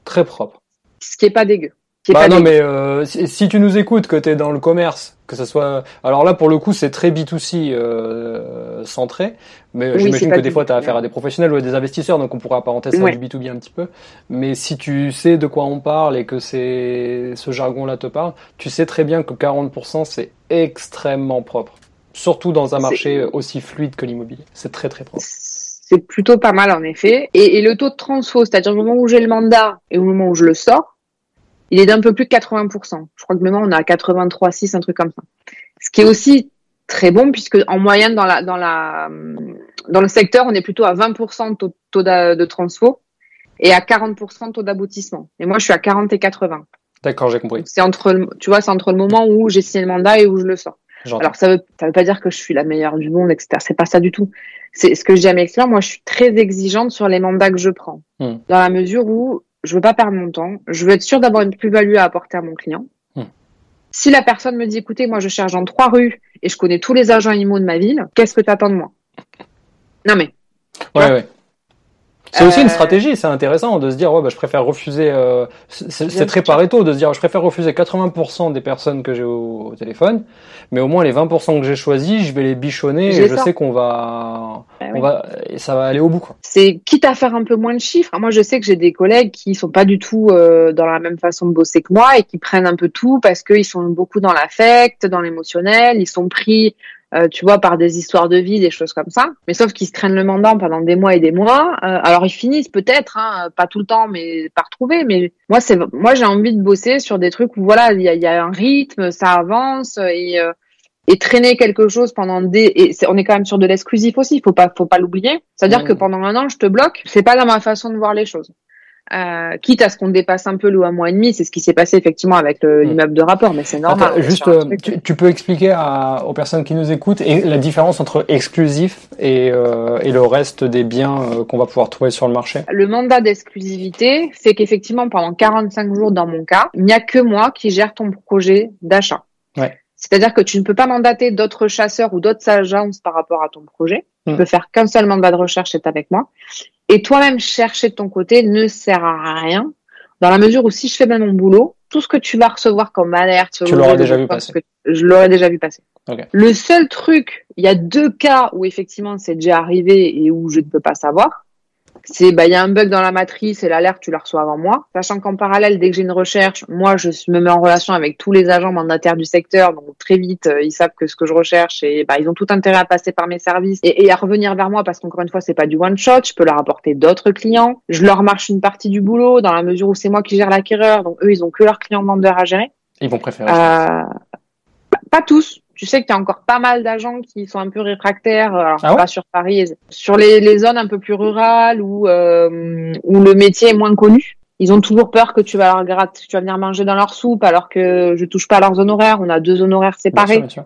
Très propre. Ce qui est pas dégueu. Bah non, mais euh, si, tu nous écoutes, que tu es dans le commerce, que ce soit... Alors là, pour le coup, c'est très B2C euh, centré, mais j'imagine que des fois, tu as affaire à des professionnels ou à des investisseurs, donc on pourrait apparenter ça du B2B un petit peu. Mais si tu sais de quoi on parle et que c'est ce jargon-là te parle, tu sais très bien que 40%, c'est extrêmement propre. Surtout dans un marché aussi fluide que l'immobilier. C'est très très propre. C'est plutôt pas mal en effet. Et, et le taux de transfo, c'est-à-dire au moment où j'ai le mandat et au moment où je le sors, il est d'un peu plus de 80%. Je crois que maintenant on a 83,6, un truc comme ça. Ce qui est aussi très bon puisque en moyenne dans la dans la dans le secteur, on est plutôt à 20% de taux, taux de transfo et à 40% de taux d'aboutissement. Et moi, je suis à 40 et 80. D'accord, j'ai compris. C'est entre tu vois, c'est entre le moment où j'ai signé le mandat et où je le sors. Alors ça veut ça veut pas dire que je suis la meilleure du monde, etc. C'est pas ça du tout. C'est ce que je dis à mes clients. Moi, je suis très exigeante sur les mandats que je prends, hmm. dans la mesure où je veux pas perdre mon temps, je veux être sûr d'avoir une plus-value à apporter à mon client. Hmm. Si la personne me dit, écoutez, moi je cherche dans trois rues et je connais tous les agents animaux de ma ville, qu'est-ce que tu attends de moi? Non mais. Ouais, ouais. C'est aussi une euh, stratégie, c'est intéressant de se dire ouais bah, je préfère refuser. Euh, c'est très pareto de se dire je préfère refuser 80% des personnes que j'ai au, téléphone, mais au moins les 20% que j'ai choisis, je vais les bichonner et je sais qu'on va, bah on va, et ça va aller au bout. C'est quitte à faire un peu moins de chiffres. Moi je sais que j'ai des collègues qui sont pas du tout euh, dans la même façon de bosser que moi et qui prennent un peu tout parce qu'ils sont beaucoup dans l'affect, dans l'émotionnel, ils sont pris euh, tu vois, par des histoires de vie, des choses comme ça. Mais sauf qu'ils se traînent le mandat pendant des mois et des mois. Euh, alors ils finissent peut-être, hein, pas tout le temps, mais par trouver. Mais moi, c'est moi j'ai envie de bosser sur des trucs où voilà, il y a, y a, un rythme, ça avance et euh, et traîner quelque chose pendant des et on est quand même sur de l'exclusif aussi. Faut pas faut pas l'oublier. C'est à dire que pendant un an, je te bloque. C'est pas dans ma façon de voir les choses. Euh, quitte à ce qu'on dépasse un peu le un mois et demi, c'est ce qui s'est passé effectivement avec hmm. l'immeuble de rapport, mais c'est normal. juste, euh, tu, peux expliquer aux personnes qui nous écoutent et la différence entre exclusif et, euh, et le reste des biens euh, qu'on va pouvoir trouver sur le marché? Le mandat d'exclusivité fait qu'effectivement, pendant 45 jours dans mon cas, il n'y a que moi qui gère ton projet d'achat. Ouais. C'est-à-dire que tu ne peux pas mandater d'autres chasseurs ou d'autres agences par rapport à ton projet. Tu hmm. peux faire qu'un seul mandat de recherche, c'est avec moi. Et toi-même chercher de ton côté ne sert à rien, dans la mesure où si je fais bien mon boulot, tout ce que tu vas recevoir comme alerte, tu l'auras déjà vu passer. Je l'aurais déjà vu passer. Le seul truc, il y a deux cas où effectivement c'est déjà arrivé et où je ne peux pas savoir c'est bah il y a un bug dans la matrice et l'alerte tu la reçois avant moi. Sachant qu'en parallèle, dès que j'ai une recherche, moi je me mets en relation avec tous les agents mandataires du secteur, donc très vite euh, ils savent que ce que je recherche et bah ils ont tout intérêt à passer par mes services et, à revenir vers moi parce qu'encore une fois c'est pas du one shot, je peux leur apporter d'autres clients. Je leur marche une partie du boulot dans la mesure où c'est moi qui gère l'acquéreur, donc eux ils ont que leurs clients vendeurs à gérer. Ils vont préférer. Euh, pas tous, tu sais qu'il y a encore pas mal d'agents qui sont un peu réfractaires, alors ah pas sur Paris, sur les, les, zones un peu plus rurales où, euh, où le métier est moins connu. Ils ont toujours peur que tu vas leur gratter, tu vas venir manger dans leur soupe alors que je touche pas à leurs honoraires. On a deux honoraires séparés. Bien sûr,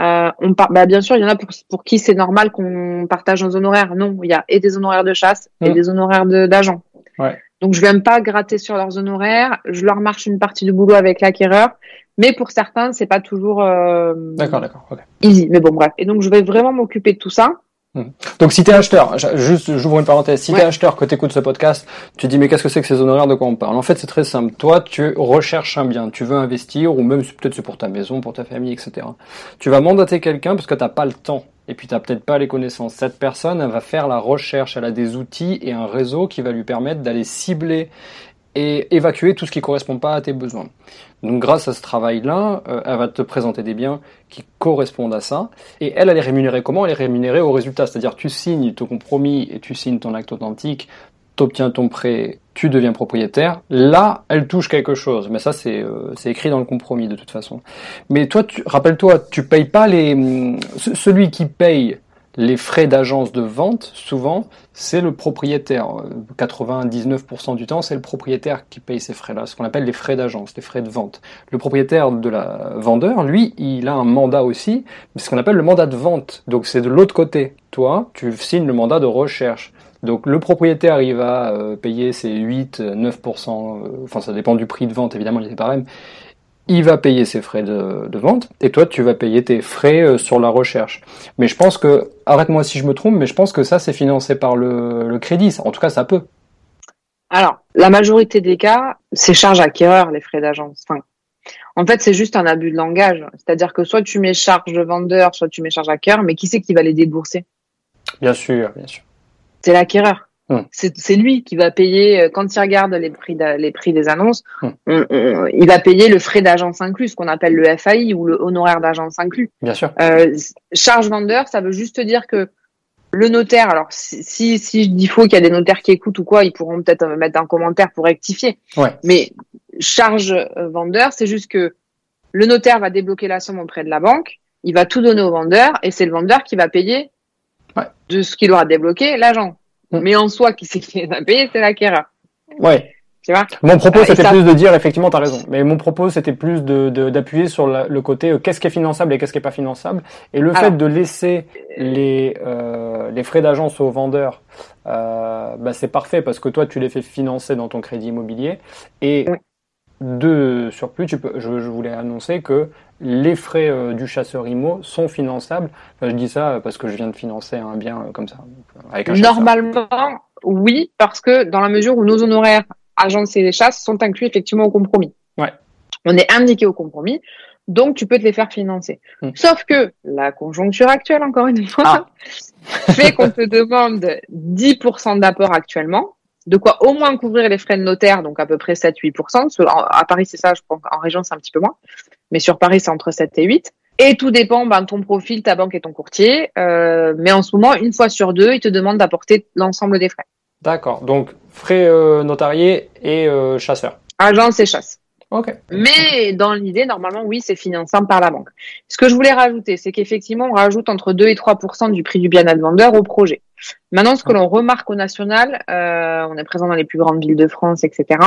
Euh, on par... bah, bien sûr, il y en a pour, pour qui c'est normal qu'on partage nos honoraires. Non, il y a et des honoraires de chasse et mmh. des honoraires d'agents. Ouais. Donc je viens pas gratter sur leurs honoraires. Je leur marche une partie du boulot avec l'acquéreur. Mais pour certains, c'est pas toujours euh, d'accord, d'accord, easy. Mais bon, bref. Et donc, je vais vraiment m'occuper de tout ça. Hmm. Donc si tu es acheteur, juste j'ouvre une parenthèse, si tu es acheteur que tu écoutes ce podcast, tu dis mais qu'est-ce que c'est que ces honoraires de quoi on parle? En fait c'est très simple, toi tu recherches un bien, tu veux investir ou même peut-être c'est pour ta maison, pour ta famille, etc. Tu vas mandater quelqu'un parce que tu n'as pas le temps et puis tu n'as peut-être pas les connaissances. Cette personne elle va faire la recherche, elle a des outils et un réseau qui va lui permettre d'aller cibler et évacuer tout ce qui correspond pas à tes besoins. Donc grâce à ce travail-là, euh, elle va te présenter des biens qui correspondent à ça. Et elle, elle est rémunérée comment? Elle est rémunérée au résultat. C'est-à-dire tu signes ton compromis et tu signes ton acte authentique, tu obtiens ton prêt, tu deviens propriétaire. Là, elle touche quelque chose. Mais ça, c'est euh, écrit dans le compromis de toute façon. Mais toi, rappelle-toi, tu payes pas les... Hum, celui qui paye les frais d'agence de vente, souvent, c'est le propriétaire. 99% du temps, c'est le propriétaire qui paye ces frais-là, ce qu'on appelle les frais d'agence, les frais de vente. Le propriétaire de la vendeur, lui, il a un mandat aussi, ce qu'on appelle le mandat de vente. Donc c'est de l'autre côté. Toi, tu signes le mandat de recherche. Donc le propriétaire, il va euh, payer ses 8, 9%, euh, enfin ça dépend du prix de vente, évidemment, il est pareil il va payer ses frais de, vente et toi tu vas payer tes frais euh, sur la recherche. Mais je pense que, arrête-moi si je me trompe, mais je pense que ça c'est financé par le, crédit. En tout cas, ça peut. Alors, la majorité des cas, c'est charge acquéreur les frais d'agence. en fait, c'est juste un abus de langage. C'est-à-dire que soit tu mets charge de vendeur, soit tu mets charge acquéreur, mais qui c'est qui va les débourser? Bien sûr, bien sûr. C'est l'acquéreur. Hum. C'est lui qui va payer euh, quand il regarde les prix les prix des annonces, hum. il va payer le frais d'agence inclus, ce qu'on appelle le FAI ou le honoraire d'agence inclus. Bien sûr. Euh, charge vendeur, ça veut juste dire que le notaire, alors si si je dis faux qu'il y a des notaires qui écoutent ou quoi, ils pourront peut-être mettre un commentaire pour rectifier. Ouais. Mais charge euh, vendeur, c'est juste que le notaire va débloquer la somme auprès de la banque, il va tout donner au vendeur et c'est le vendeur qui va payer de ce qu'il aura débloqué l'agent. Mm. Mais en soi, qui c'est qui est payé, c'est l'acquéreur. Ouais. Tu vois? Mon propos, c'était plus de dire, effectivement, tu as raison. Mais mon propos, c'était plus de d'appuyer sur le côté euh, qu'est-ce qui est finançable et qu'est-ce qui est pas finançable. Et le fait de laisser les, euh, les frais d'agence aux vendeurs, euh, bah, c'est parfait parce que toi, tu les fais financer dans ton crédit immobilier. Et de surplus, tu peux, je, voulais annoncer que les frais euh, du chasseur IMO sont finançables. je dis ça parce que je viens de financer un bien euh, comme ça. Avec un Normalement, oui, parce que dans la mesure où nos honoraires agences et les chasses sont inclus effectivement au compromis. Ouais. On est indiqué au compromis, donc tu peux te les faire financer. Hmm. Sauf que la conjoncture actuelle, encore une fois, ah. fait qu'on te demande 10% d'apport actuellement de quoi au moins couvrir les frais de notaire, donc à peu près 7-8%. À Paris, c'est ça, je pense en région, c'est un petit peu moins. Mais sur Paris, c'est entre 7 et 8. Et tout dépend ben, de ton profil, ta banque et ton courtier. Euh, mais en ce moment, une fois sur deux, ils te demandent d'apporter l'ensemble des frais. D'accord. Donc, frais euh, notariés et euh, chasseurs. Agence et chasse. Ok. Mais dans l'idée, normalement, oui, c'est finançable par la banque. Ce que je voulais rajouter, c'est qu'effectivement, on rajoute entre 2 et 3% du prix du bien à vendeur au projet. Maintenant, ce que l'on remarque au national, euh, on est présent dans les plus grandes villes de France, etc.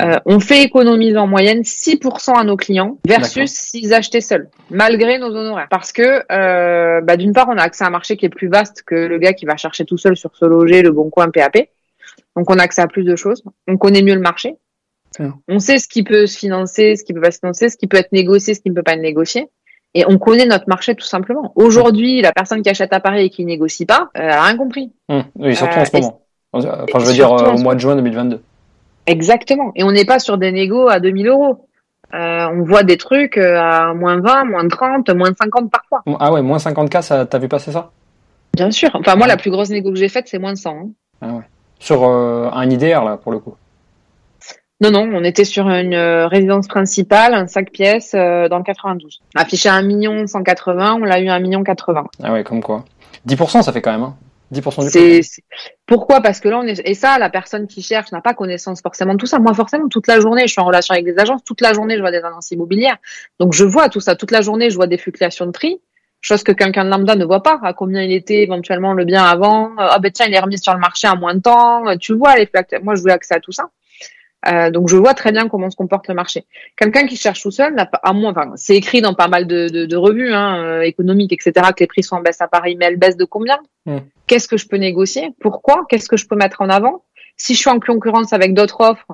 Euh, on fait économiser en moyenne 6% à nos clients versus s'ils achetaient seuls, malgré nos honoraires. Parce que, euh, bah, d'une part, on a accès à un marché qui est plus vaste que le gars qui va chercher tout seul sur ce loger, le bon coin, PAP. Donc, on a accès à plus de choses. On connaît mieux le marché. On sait ce qui peut se financer, ce qui peut pas se financer, ce qui peut être négocié, ce qui ne peut pas être négocié. Et on connaît notre marché tout simplement. Aujourd'hui, la personne qui achète à Paris et qui négocie pas, elle a rien compris. Hum, oui, surtout en ce euh, moment. Enfin, je veux dire, au mois de juin 2022. Exactement. Et on n'est pas sur des négos à 2000 euros. Euh, on voit des trucs euh, à moins 20, moins 30, moins 50 parfois. Ah ouais, moins 50K, t'as vu passer ça? Bien sûr. Enfin, moi, la plus grosse négo que j'ai faite, c'est moins de 100. Hein. Ah ouais. Sur euh, un IDR, là, pour le coup Non, non, on était sur une résidence principale, un sac pièces dans le 92. Affiché à 1 million 180, on l'a eu à 1 million 80. Ah ouais, comme quoi. 10%, ça fait quand même, hein 10% du c'est, Pourquoi? Parce que là, on est... Et ça, la personne qui cherche n'a pas connaissance forcément de tout ça. Moi, forcément, toute la journée, je suis en relation avec des agences. Toute la journée, je vois des annonces immobilières. Donc, je vois tout ça. Toute la journée, je vois des fluctuations de prix. Chose que quelqu'un de lambda ne voit pas. À combien il était éventuellement le bien avant. Ah ben tiens, il est remis sur le marché à moins de temps. Tu vois les Moi, je voulais accès à tout ça. Euh, donc je vois très bien comment se comporte le marché. Quelqu'un qui cherche tout seul, n'a pas, à moins, enfin, c'est écrit dans pas mal de, de, de revues hein, euh, économiques, etc., que les prix sont en baisse à Paris, mais elles baissent de combien hmm. Qu'est-ce que je peux négocier Pourquoi Qu'est-ce que je peux mettre en avant Si je suis en concurrence avec d'autres offres,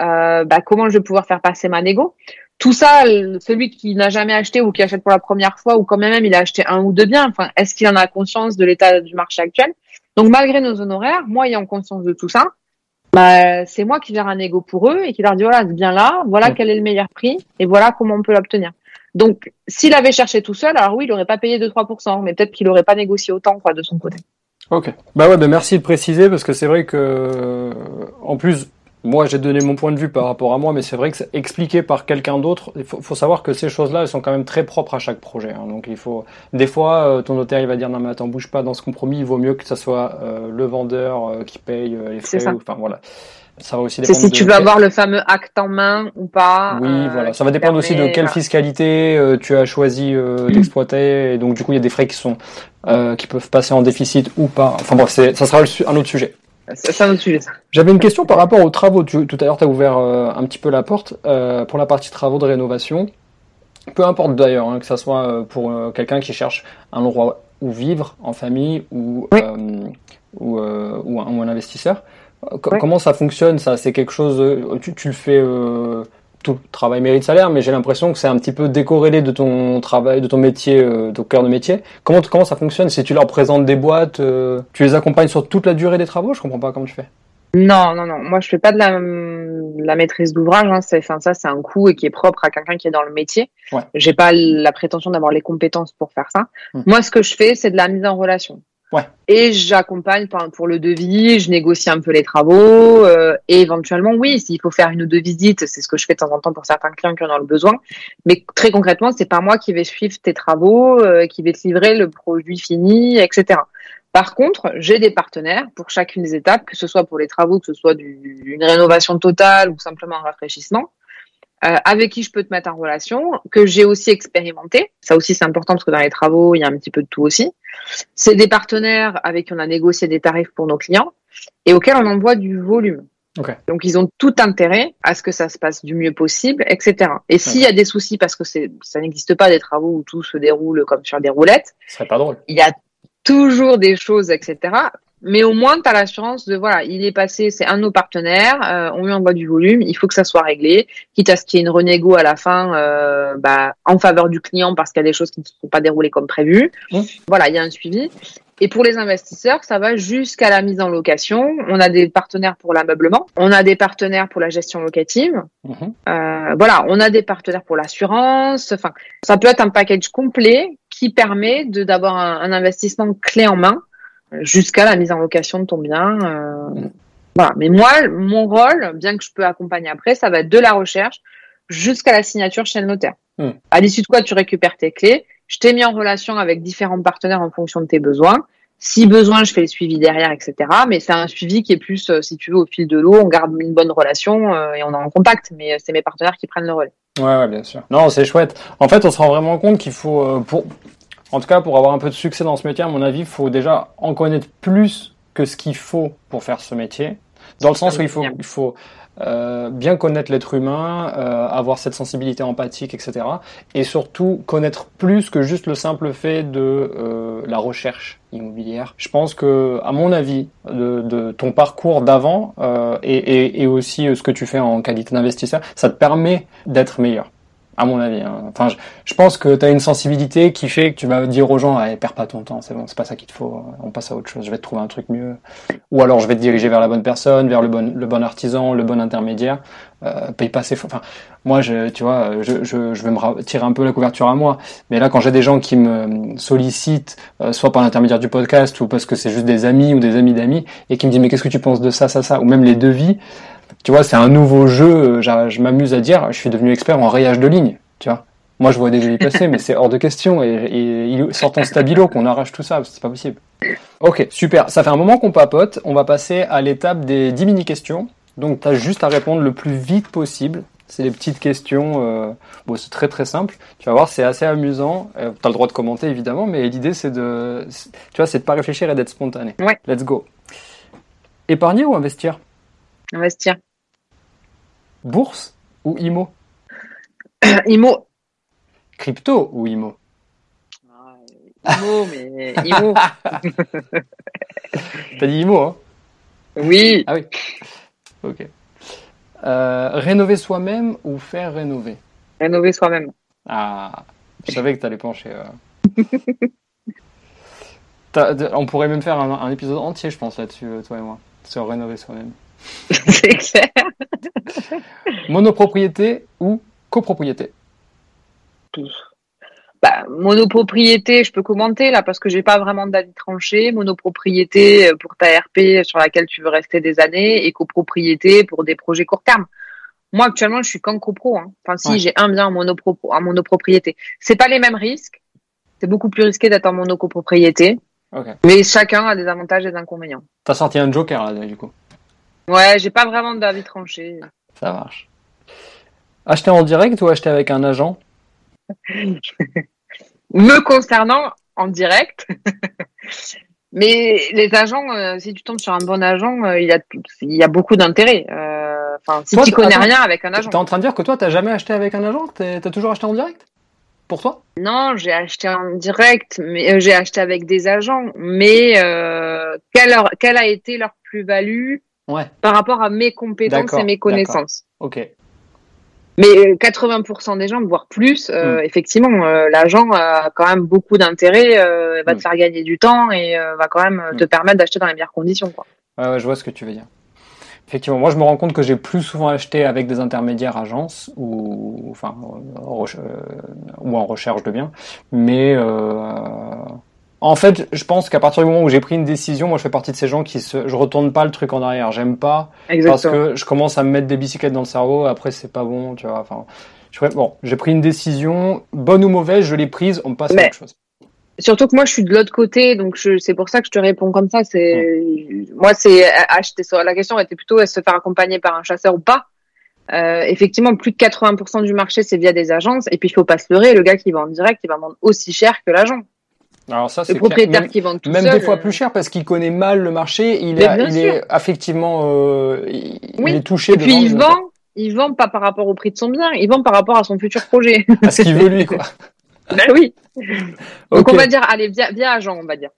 euh, bah, comment je vais pouvoir faire passer ma négo Tout ça, celui qui n'a jamais acheté ou qui achète pour la première fois, ou quand même il a acheté un ou deux biens, enfin, est-ce qu'il en a conscience de l'état du marché actuel Donc malgré nos honoraires, moi ayant conscience de tout ça, bah, c'est moi qui gère un égo pour eux et qui leur dit voilà, bien là, voilà quel est le meilleur prix et voilà comment on peut l'obtenir. Donc, s'il avait cherché tout seul, alors oui, il n'aurait pas payé 2-3%, mais peut-être qu'il n'aurait pas négocié autant quoi, de son côté. Ok. Bah ouais, bah merci de préciser parce que c'est vrai que, en plus, moi, j'ai donné mon point de vue par rapport à moi, mais c'est vrai que c'est expliqué par quelqu'un d'autre. Il faut, savoir que ces choses-là, elles sont quand même très propres à chaque projet. Hein. Donc, il faut, des fois, euh, ton notaire, il va dire non mais attends, bouge pas dans ce compromis. Il vaut mieux que ce soit euh, le vendeur euh, qui paye les frais. Ça. Enfin voilà. Ça va aussi dépendre. C'est si tu veux avoir le fameux acte en main ou pas. Oui, voilà. Ça va dépendre aussi de quelle fiscalité tu as choisi d'exploiter. Et donc, du coup, il y a des frais qui sont qui peuvent passer en déficit ou pas. Enfin bon, ça sera un autre sujet. J'avais une question par rapport aux travaux. tout à l'heure, tu as ouvert euh, un petit peu la porte euh, pour la partie travaux de rénovation. Peu importe d'ailleurs, hein, que ce soit euh, pour quelqu'un qui cherche un endroit où vivre en famille ou, ou, ou, un, investisseur. Comment ça fonctionne ça? C'est quelque chose. Tu, tu le fais tout travail mérite salaire, mais j'ai l'impression que c'est un petit peu décorrélé de ton travail, de ton métier, euh, ton cœur de métier. Comment comment ça fonctionne? Si tu leur présentes des boîtes, euh, tu les accompagnes sur toute la durée des travaux? Je comprends pas comment tu fais. Non, non, non. Moi, je fais pas de la, la maîtrise d'ouvrage. Hein. C'est, enfin, ça, c'est un coût et qui est propre à quelqu'un qui est dans le métier. Ouais. J'ai pas la prétention d'avoir les compétences pour faire ça. Hum. Moi, ce que je fais, c'est de la mise en relation. Et j'accompagne pour le devis, je négocie un peu les travaux euh, et éventuellement, oui, s'il faut faire une ou deux visites, c'est ce que je fais de temps en temps pour certains clients qui en ont le besoin. Mais très concrètement, c'est pas moi qui vais suivre tes travaux, euh, qui vais te livrer le produit fini, etc. Par contre, j'ai des partenaires pour chacune des étapes, que ce soit pour les travaux, que ce soit du, rénovation totale ou simplement un rafraîchissement. Euh, avec qui je peux te mettre en relation, que j'ai aussi expérimenté. Ça aussi, c'est important parce que dans les travaux, il y a un petit peu de tout aussi. C'est des partenaires avec qui on a négocié des tarifs pour nos clients et auxquels on envoie du volume. Donc, ils ont tout intérêt à ce que ça se passe du mieux possible, etc. Et s'il y a des soucis, parce que ça n'existe pas des travaux où tout se déroule comme sur des roulettes. Ce serait pas drôle. Il y a toujours des choses, etc. Mais au moins, tu as l'assurance de, voilà, il est passé, c'est un de nos partenaires, euh, on lui envoie du volume, il faut que ça soit réglé, quitte à ce qu'il y ait une renégo à la fin euh, bah, en faveur du client parce qu'il y a des choses qui ne se sont pas déroulées comme prévu. Mmh. Voilà, il y a un suivi. Et pour les investisseurs, ça va jusqu'à la mise en location. On a des partenaires pour l'ameublement, on a des partenaires pour la gestion locative. Mmh. Euh, voilà, on a des partenaires pour l'assurance. Enfin, ça peut être un package complet qui permet de d'avoir un, un investissement clé en main jusqu'à la mise en location de ton bien. Euh, voilà. Mais moi, mon rôle, bien que je peux accompagner après, ça va être de la recherche jusqu'à la signature chez le notaire. Hmm. À l'issue de quoi tu récupères tes clés. Je t'ai mis en relation avec différents partenaires en fonction de tes besoins. Si besoin, je fais le suivi derrière, etc. Mais c'est un suivi qui est plus, euh, si tu veux, au fil de l'eau. On garde une bonne relation euh, et on est en contact. Mais c'est mes partenaires qui prennent le relais. Ouais, ouais, bien sûr. Non, c'est chouette. En fait, on se rend vraiment compte qu'il faut, pour, en tout cas, pour avoir un peu de succès dans ce métier, à mon avis, il faut déjà en connaître plus que ce qu'il faut pour faire ce métier. Dans le sens où il faut, il faut euh, bien connaître l'être humain, euh, avoir cette sensibilité empathique, etc. Et surtout connaître plus que juste le simple fait de euh, la recherche immobilière. Je pense que, à mon avis, de, de ton parcours d'avant euh, et, et, et, aussi ce que tu fais en qualité d'investisseur, ça te permet d'être meilleur à mon avis. Hein. Enfin, je, pense que tu as une sensibilité qui fait que tu vas dire aux gens, allez, perds pas ton temps, c'est bon, c'est pas ça qu'il te faut, on passe à autre chose, je vais te trouver un truc mieux. Ou alors je vais te diriger vers la bonne personne, vers le bon, le bon artisan, le bon intermédiaire. Euh, paye pas ses Enfin, moi, je, tu vois, je, je, je vais me tirer un peu la couverture à moi. Mais là, quand j'ai des gens qui me sollicitent, euh, soit par l'intermédiaire du podcast ou parce que c'est juste des amis ou des amis d'amis, et qui me disent, mais qu'est-ce que tu penses de ça, ça, ça, ou même les devis, tu vois, c'est un nouveau jeu. Je m'amuse à dire, je suis devenu expert en rayage de ligne. Tu vois, moi je vois des jeux passer, mais c'est hors de question. Et, et il sort ton stabilo qu'on arrache tout ça, c'est pas possible. Ok, super. Ça fait un moment qu'on papote. On va passer à l'étape des 10 mini questions. Donc tu as juste à répondre le plus vite possible. C'est des petites questions. Euh... Bon, c'est très très simple. Tu vas voir, c'est assez amusant. Euh, tu as le droit de commenter évidemment, mais l'idée c'est de, tu vois, c'est de pas réfléchir et d'être spontané. Ouais. Let's go. Épargner ou investir? Investir. Bourse ou IMO IMO. Crypto ou IMO ah, IMO, mais IMO. T'as dit IMO, hein? Oui. Ah oui. Ok. Euh, rénover soi-même ou faire rénover? Rénover soi-même. Ah, je savais que t'allais pencher. Euh... on pourrait même faire un, un, épisode entier, je pense, là-dessus, euh, toi et moi, sur rénover soi-même. C'est clair. Monopropriété ou copropriété? Bah, monopropriété, je peux commenter là parce que j'ai pas vraiment d'avis tranché. Monopropriété euh, pour ta RP sur laquelle tu veux rester des années et copropriété pour des projets court terme. Moi actuellement, je suis qu'en copro. Hein. Enfin, si j'ai un bien en, monopro en monopropriété, c'est pas les mêmes risques. C'est beaucoup plus risqué d'être en monocopropriété. Mais chacun a des avantages et des inconvénients. T'as sorti un joker là, du coup? Ouais, j'ai pas vraiment d'avis tranché. Ça marche. Acheter en direct ou acheter avec un agent? Me concernant en direct. Mais les agents, euh, si tu tombes sur un bon agent, euh, il, y a, il y a beaucoup d'intérêt. Euh, enfin, si tu connais rien avec un agent. T'es en train de dire que toi, t'as jamais acheté avec un agent? T'as toujours acheté en direct? Pour toi? Non, j'ai acheté en direct, mais j'ai acheté avec des agents. Mais quelle, quelle a été leur plus-value? Ouais. par rapport à mes compétences et mes connaissances Ok. Mais 80% des gens, voire plus, euh, mm. effectivement, euh, l'agent a quand même beaucoup d'intérêt, euh, va te mm. faire gagner du temps et va quand même te mm. permettre d'acheter dans les meilleures conditions. Quoi. Ouais, ouais, je vois ce que tu veux dire. Effectivement, moi je me rends compte que j'ai plus souvent acheté avec des intermédiaires agences ou enfin ou en recherche de biens, mais en fait, je pense qu'à partir du moment où j'ai pris une décision, moi je fais partie de ces gens qui se, je retourne pas le truc en arrière. J'aime pas parce que je commence à me mettre des bicyclettes dans le cerveau. Après c'est pas bon, tu vois. Enfin, je bon, j'ai pris une décision, bonne ou mauvaise, je l'ai prise. On passe à autre chose. Surtout que moi je suis de l'autre côté, donc c'est pour ça que je te réponds comme ça. C'est moi c'est acheter. La question était plutôt est-ce se faire accompagner par un chasseur ou pas? Euh, effectivement, plus de 80% du marché c'est via des agences. Et puis il faut pas se leurrer, le gars qui va en direct, il va vendre aussi cher que l'agent. Alors ça, c'est propriétaire même, qui vend tout Même des fois euh, plus cher parce qu'il connaît mal le marché. Il, il est effectivement, euh, il, est touché. Et puis il vend, il vend pas par rapport au prix de son bien, il vend par rapport à son futur projet. à ce qu'il veut lui, quoi. ben oui. Donc on va dire, allez, viens, viens agent, on va dire.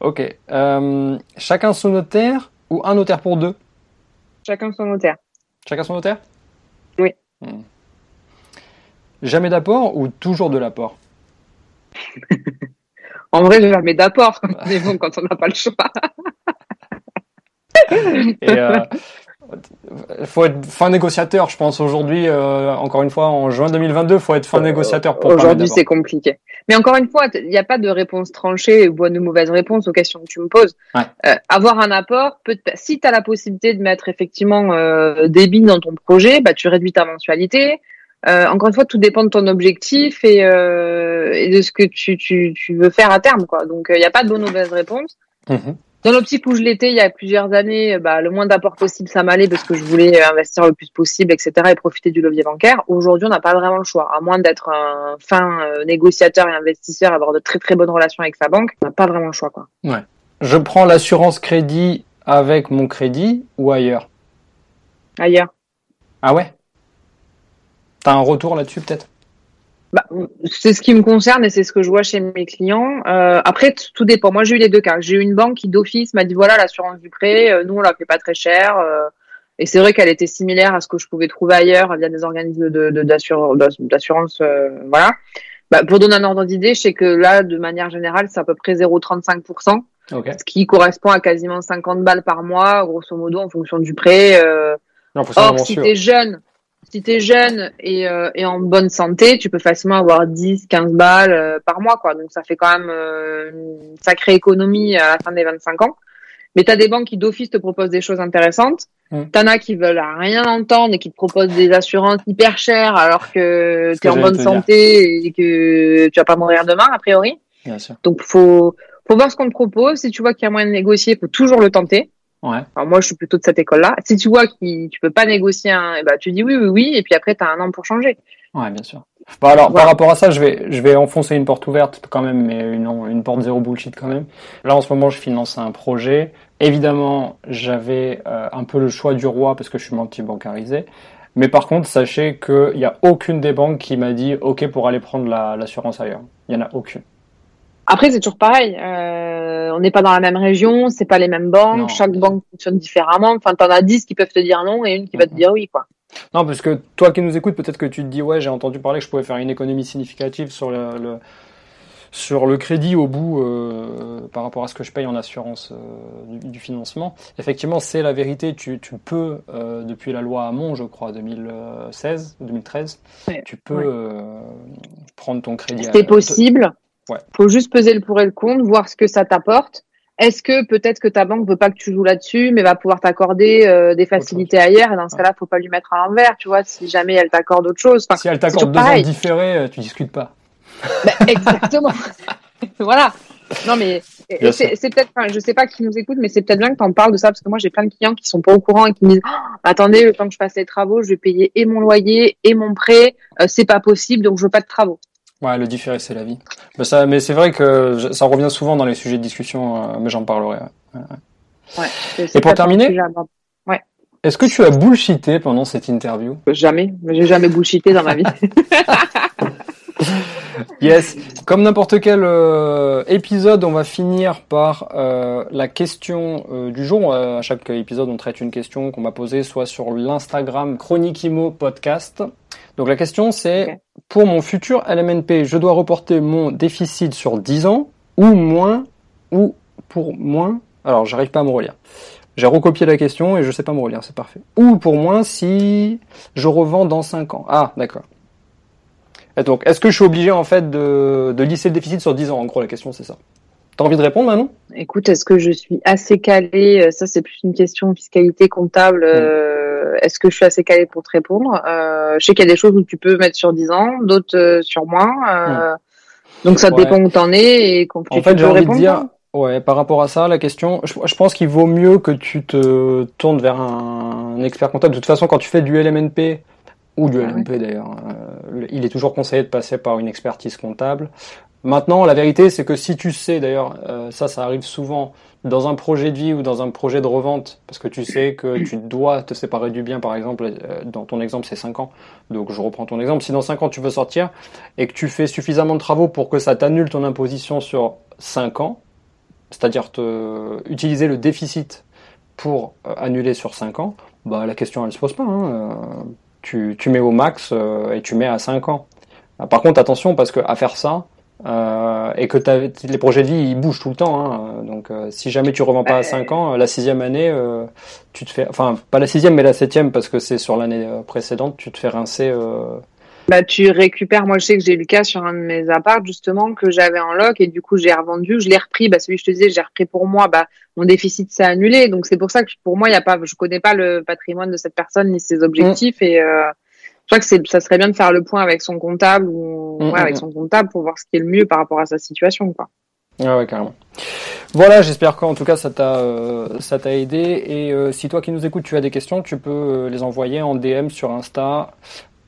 Ok. Euh, chacun son notaire ou un notaire pour deux? Chacun son notaire. Chacun son notaire? Oui. Hmm. Jamais d'apport ou toujours de l'apport? en vrai, je jamais d'apport, mais bon, quand on n'a pas le choix. Et euh, faut être fin négociateur, je pense aujourd'hui. Euh, encore une fois, en juin 2022, faut être fin négociateur pour. Aujourd'hui, c'est compliqué. Mais encore une fois, il n'y a pas de réponse tranchée ou bonne ou mauvaise réponse aux questions que tu me poses. Euh, avoir un apport, peut si tu as la possibilité de mettre effectivement euh, des billes dans ton projet, bah tu réduis ta mensualité. Euh, encore une fois, tout dépend de ton objectif et, euh, et de ce que tu, tu, tu, veux faire à terme. Quoi. Donc, il euh, n'y a pas de bonne ou mauvaise réponse. Mhm. Dans l'optique où je l'étais il y a plusieurs années, bah, le moins d'apport possible, ça m'allait parce que je voulais investir le plus possible, etc. et profiter du levier bancaire. Aujourd'hui, on n'a pas vraiment le choix. À moins d'être un fin euh, négociateur et investisseur, avoir de très très bonnes relations avec sa banque, on n'a pas vraiment le choix. Quoi. Ouais. Je prends l'assurance crédit avec mon crédit ou ailleurs? Ailleurs. Ah ouais? T'as un retour là-dessus peut-être bah, c'est ce qui me concerne et c'est ce que je vois chez mes clients. Euh, après, tout dépend. Moi, j'ai eu les deux cas. J'ai eu une banque qui d'office m'a dit voilà l'assurance du prêt. Euh, nous, on la fait pas très cher. Euh, et c'est vrai qu'elle était similaire à ce que je pouvais trouver ailleurs via des organismes de, d'assurance. voilà. Bah, pour donner un ordre d'idée, je sais que là, de manière générale, c'est à peu près 0,35%, ce qui correspond à quasiment 50 balles par mois, grosso modo, en fonction du prêt. Or, si tu es jeune, si tu es jeune et, euh, et, en bonne santé, tu peux facilement avoir 10, 15 balles euh, par mois. quoi. Donc ça fait quand même euh, une sacrée économie à la fin des 25 ans. Mais tu as des banques qui d'office te proposent des choses intéressantes. T'en as qui veulent rien entendre et qui te proposent des assurances hyper chères alors que tu es en bonne santé et que tu vas pas mourir demain, a priori. Bien sûr. Donc faut, faut voir ce qu'on te propose. Si tu vois qu'il y a moyen de négocier, faut toujours le tenter. Ouais. moi, je suis plutôt de cette école-là. Si tu vois que tu peux pas négocier, un, eh ben, tu dis oui, oui, oui, et puis après, tu as un an pour changer. Ouais, bien sûr. Bon, alors, par rapport à ça, je vais, je vais enfoncer une porte ouverte quand même, mais une, une porte zéro bullshit quand même. Là, en ce moment, je finance un projet. Évidemment, j'avais euh, un peu le choix du roi parce que je suis multi-bancarisé. Mais par contre, sachez qu'il n'y a aucune des banques qui m'a dit OK pour aller prendre l'assurance ailleurs. Il n'y en a aucune. Après, c'est toujours pareil. Euh, on n'est pas dans la même région, c'est pas les mêmes banques. Chaque banque fonctionne différemment. Enfin, t'en as 10 qui peuvent te dire non et une qui va te dire oui, quoi. Non, parce que toi qui nous écoutes, peut-être que tu te dis ouais, j'ai entendu parler que je pouvais faire une économie significative sur le, sur le crédit au bout euh, par rapport à ce que je paye en assurance euh, du, financement. Effectivement, c'est la vérité. Tu, tu peux, euh, depuis la loi Hamon, je crois, 2016 ou 2013, tu peux prendre ton crédit. C'est possible. Ouais. Faut juste peser le pour et le contre, voir ce que ça t'apporte. Est-ce que peut-être que ta banque veut pas que tu joues là-dessus, mais va pouvoir t'accorder euh, des facilités ailleurs? Et dans ce cas-là, faut pas lui mettre à l'envers, tu vois. Si jamais elle t'accorde autre chose. si elle t'accorde deux ans différés, euh, tu discutes pas. Bah, exactement. voilà. Non mais c'est peut-être, enfin, je sais pas qui nous écoute, mais c'est peut-être bien que tu en parles de ça parce que moi j'ai plein de clients qui sont pas au courant et qui me disent oh, attendez le temps que je fasse les travaux, je vais payer et mon loyer et mon prêt, euh, c'est pas possible donc je veux pas de travaux. Ouais, le différé, c'est la vie. Mais, ça, mais c'est vrai que ça revient souvent dans les sujets de discussion, euh, mais j'en parlerai. Ouais. Et pour terminer, ouais. est-ce que tu as bullshité pendant cette interview? Jamais, j'ai jamais bullshité dans ma vie. yes, comme n'importe quel euh, épisode, on va finir par euh, la question du jour. à chaque épisode, on traite une question qu'on m'a posée, soit sur l'Instagram Chronique Imo Podcast, donc la question c'est, pour mon futur LMNP, je dois reporter mon déficit sur 10 ans ou moins, ou pour moins, alors j'arrive pas à me relire. J'ai recopié la question et je sais pas me relire, c'est parfait. Ou pour moins si je revends dans 5 ans. Ah, d'accord. Et donc, est-ce que je suis obligé en fait de, de lisser le déficit sur 10 ans? En gros, la question c'est ça. T'as envie de répondre maintenant Écoute, est-ce que je suis assez calé euh, Ça, c'est plus une question de fiscalité comptable. Mm. Euh, est-ce que je suis assez calé pour te répondre? Euh, Je sais qu'il y a des choses où tu peux mettre sur 10 ans, d'autres sur moins. Mm. Donc ça dépend où t'en es et quand En fait, j'ai envie de dire, ouais, par rapport à ça, la question, je, pense qu'il vaut mieux que tu te tournes vers un, expert comptable. De toute façon, quand tu fais du LMNP, ou du LMP d'ailleurs. il est toujours conseillé de passer par une expertise comptable. Maintenant, la vérité, c'est que si tu sais, d'ailleurs, euh, ça, ça arrive souvent dans un projet de vie ou dans un projet de revente, parce que tu sais que tu dois te séparer du bien, par exemple, euh, dans ton exemple, c'est 5 ans. Donc, je reprends ton exemple. Si dans 5 ans, tu veux sortir et que tu fais suffisamment de travaux pour que ça t'annule ton imposition sur 5 ans, c'est-à-dire te, utiliser le déficit pour euh, annuler sur 5 ans, bah, la question, elle se pose pas. Hein. Tu, tu mets au max et tu mets à 5 ans. Par contre, attention, parce que à faire ça, euh, et que les projets de vie ils bougent tout le temps. Hein. Donc euh, si jamais tu revends pas à 5 ans, la sixième année, euh, tu te fais, enfin pas la sixième mais la septième parce que c'est sur l'année précédente, tu te fais rincer. Bah tu récupères. Moi je sais que j'ai eu le cas sur un de mes apparts justement que j'avais en loc et du coup j'ai revendu, je l'ai repris. Bah celui que je te disais, j'ai repris pour moi. Bah mon déficit s'est annulé. Donc c'est pour ça que pour moi il y a pas, je connais pas le patrimoine de cette personne ni ses objectifs et je crois que c'est, ça serait bien de faire le point avec son comptable ou mm, ouais, avec mm, son comptable pour voir ce qui est le mieux par rapport à sa situation, quoi. Ah ouais, carrément. Voilà, j'espère qu'en tout cas ça t'a ça t'a aidé et si toi qui nous écoutes tu as des questions, tu peux les envoyer en DM sur Insta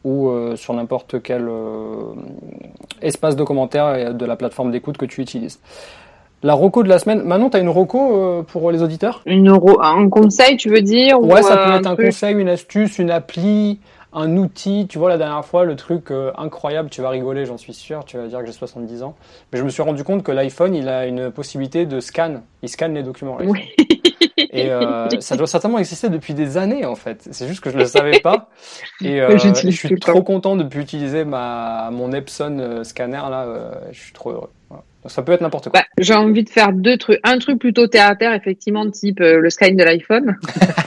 ou sur n'importe quel espace de commentaires de la plateforme d'écoute que tu utilises. La roco de la semaine. Manon, t'as une roco euh, pour les auditeurs? Une un conseil, tu veux dire Ouais, ça peut être un conseil, une astuce, une appli, un outil. Tu vois, la dernière fois, le truc euh, incroyable, tu vas rigoler, j'en suis sûr, tu vas dire que j'ai 70 ans. Mais je me suis rendu compte que l'iPhone, il a une possibilité de scan. Il scanne les documents. Oui. Et euh, ça doit certainement exister depuis des années, en fait. C'est juste que je ne le savais pas. Et je suis trop content de pouvoir utiliser ma, mon Epson scanner, là. je suis trop heureux. Ça peut être n'importe quoi. Bah, j'ai envie de faire deux trucs. Un truc plutôt terre à terre, effectivement, type euh, le sky de l'iPhone.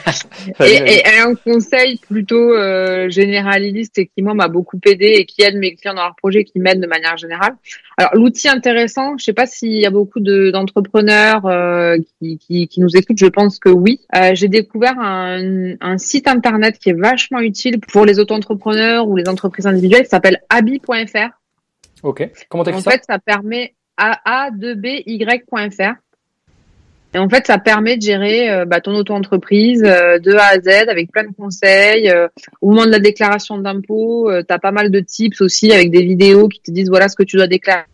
et, un conseil plutôt euh, généraliste et qui, moi, m'a beaucoup aidé et qui aide mes clients dans leurs projets, qui m'aide de manière générale. Alors, l'outil intéressant, je sais pas s'il y a beaucoup d'entrepreneurs euh, qui, qui, qui, nous écoutent, je pense que oui. J'ai découvert un, un, site internet qui est vachement utile pour les auto-entrepreneurs ou les entreprises individuelles qui s'appelle abi.fr. Ok. Comment t'écris ça? En fait, ça permet a2by.fr. Et en fait, ça permet de gérer euh, bah, ton auto-entreprise euh, de A à Z avec plein de conseils. Euh, au moment de la déclaration d'impôt, tu as pas mal de tips aussi avec des vidéos qui te disent voilà ce que tu dois déclarer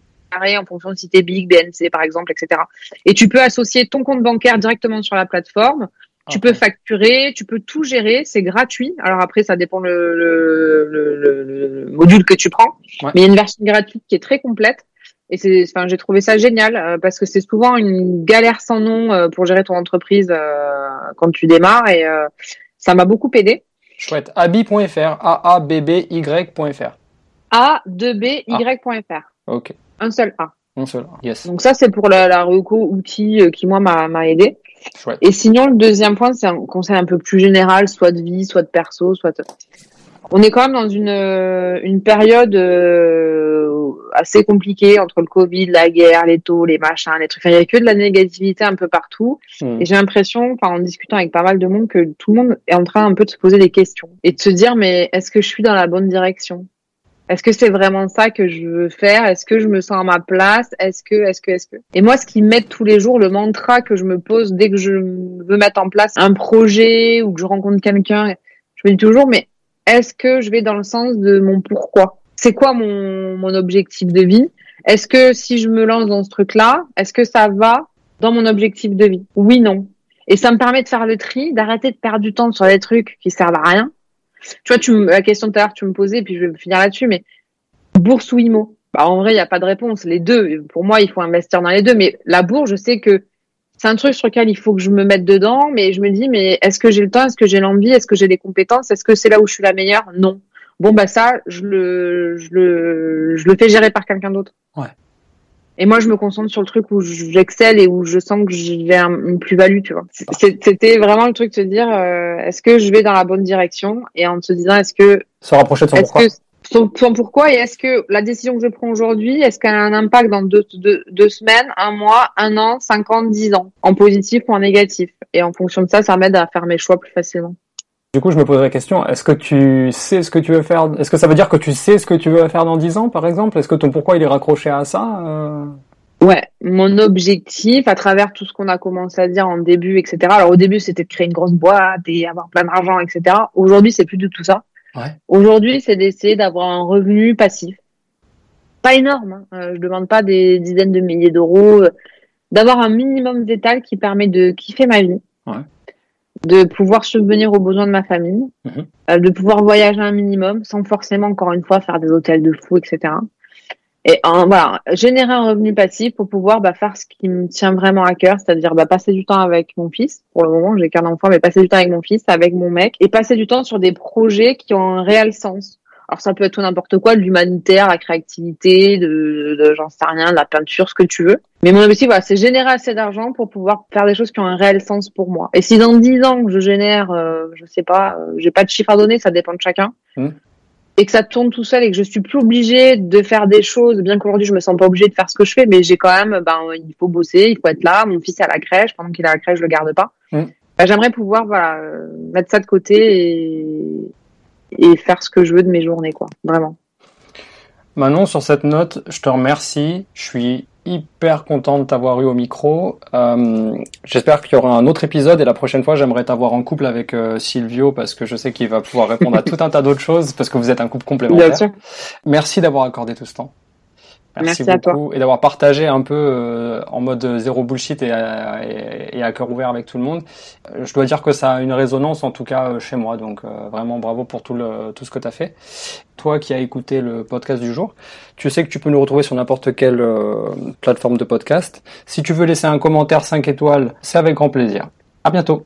en fonction de si tu es big, BNC par exemple, etc. Et tu peux associer ton compte bancaire directement sur la plateforme. Tu peux facturer, tu peux tout gérer, c'est gratuit. Alors après, ça dépend le, le, module que tu prends. Mais il y a une version gratuite qui est très complète. Et c'est, enfin, j'ai trouvé ça génial euh, parce que c'est souvent une galère sans nom euh, pour gérer ton entreprise euh, quand tu démarres et ça m'a beaucoup aidé. Chouette. Abi.fr, a a b b y.fr. A 2 b y.fr. Ok. Un seul A. Un seul A. Yes. Donc ça c'est pour la, la reco outil qui moi m'a, m'a aidé. Chouette. Et sinon le deuxième point c'est un conseil un peu plus général, soit de vie, soit de perso, soit on est quand même dans une, une période euh, assez compliquée entre le Covid, la guerre, les taux, les machins, les trucs. il n'y a que de la négativité un peu partout. Hmm. Et j'ai l'impression, en discutant avec pas mal de monde, que tout le monde est en train un peu de se poser des questions et de se dire mais est-ce que je suis dans la bonne direction? Est-ce que c'est vraiment ça que je veux faire? Est-ce que je me sens à ma place? Est-ce que, est-ce que, est-ce que? Et moi, ce qui m'aide tous les jours, le mantra que je me pose dès que je veux mettre en place un projet ou que je rencontre quelqu'un, je me dis toujours mais est-ce que je vais dans le sens de mon pourquoi? C'est quoi mon, objectif de vie? Est-ce que si je me lance dans ce truc-là, est-ce que ça va dans mon objectif de vie? Oui, non. Et ça me permet de faire le tri, d'arrêter de perdre du temps sur des trucs qui servent à rien. Tu vois, tu la question tout à l'heure tu me posais, puis je vais finir là-dessus, mais bourse ou IMO bah, En vrai, il n'y a pas de réponse. Les deux, pour moi, il faut investir dans les deux. Mais la bourse, je sais que c'est un truc sur lequel il faut que je me mette dedans, mais je me dis, mais est-ce que j'ai le temps, est-ce que j'ai l'envie, est-ce que j'ai les compétences, est-ce que c'est là où je suis la meilleure? Non. Bon bah ça, je le, je le, je le fais gérer par quelqu'un d'autre. Ouais. Et moi, je me concentre sur le truc où j'excelle et où je sens que j'ai une plus-value, tu vois. C'était vraiment le truc de se dire, euh, est-ce que je vais dans la bonne direction Et en se disant, est-ce que... Se rapprocher de son pourquoi son, pourquoi et est-ce que la décision que je prends aujourd'hui, est-ce qu'elle a un impact dans deux, deux, semaines, un mois, un an, cinq ans, dix ans, en positif ou en négatif? Et en fonction de ça, ça m'aide à faire mes choix plus facilement. Du coup, je me poserais la question, est-ce que tu sais ce que tu veux faire? Est-ce que ça veut dire que tu sais ce que tu veux faire dans dix ans, par exemple? Est-ce que ton pourquoi il est raccroché à ça euh? Ouais, mon objectif, à travers tout ce qu'on a commencé à dire en début, etc. Alors au début, c'était de créer une grosse boîte et avoir plein d'argent, etc. Aujourd'hui, c'est plus du tout ça. Aujourd'hui, c'est d'essayer d'avoir un revenu passif. Pas énorme, hein. euh, je demande pas des dizaines de milliers d'euros, euh, d'avoir un minimum d'étal qui permet de kiffer ma vie, de pouvoir subvenir aux besoins de ma famille, mhm. euh, de pouvoir voyager un minimum sans forcément, encore une fois, faire des hôtels de fou, etc. Et voilà, générer un revenu passif pour pouvoir bah, faire ce qui me tient vraiment à cœur, c'est-à-dire bah, passer du temps avec mon fils. Pour le moment, j'ai qu'un enfant, mais passer du temps avec mon fils, avec mon mec, et passer du temps sur des projets qui ont un réel sens. Alors ça peut être tout n'importe quoi, de l'humanitaire, la créativité, de, de j'en sais rien, de la peinture, ce que tu veux. Mais mon objectif, voilà, c'est générer assez d'argent pour pouvoir faire des choses qui ont un réel sens pour moi. Et si dans 10 ans je génère, euh, je sais pas, euh, j'ai pas de chiffre à donner, ça dépend de chacun. Mmh et que ça tourne tout seul et que je suis plus obligée de faire des choses, bien qu'aujourd'hui je me sens pas obligée de faire ce que je fais, mais j'ai quand même, ben il faut bosser, il faut être là. Mon fils est à la crèche, pendant qu'il est à la crèche, je le garde pas. Mm. Ben, j'aimerais pouvoir voilà mettre ça de côté et, et faire ce que je veux de mes journées, quoi, vraiment. Manon, sur cette note, je te remercie. Je suis hyper content de t'avoir eu au micro. Euh, J'espère qu'il y aura un autre épisode et la prochaine fois, j'aimerais t'avoir en couple avec euh, Silvio parce que je sais qu'il va pouvoir répondre à tout un tas d'autres choses parce que vous êtes un couple complémentaire. Bien sûr. Merci d'avoir accordé tout ce temps. Merci, beaucoup et d'avoir partagé un peu euh, en mode zéro bullshit et, et, à cœur ouvert avec tout le monde. Euh, je dois dire que ça a une résonance en tout cas euh, chez moi, donc vraiment bravo pour tout, le, tout ce que tu as fait. Toi qui as écouté le podcast du jour, tu sais que tu peux nous retrouver sur n'importe quelle plateforme de podcast. Si tu veux laisser un commentaire 5 étoiles, c'est avec grand plaisir. À bientôt.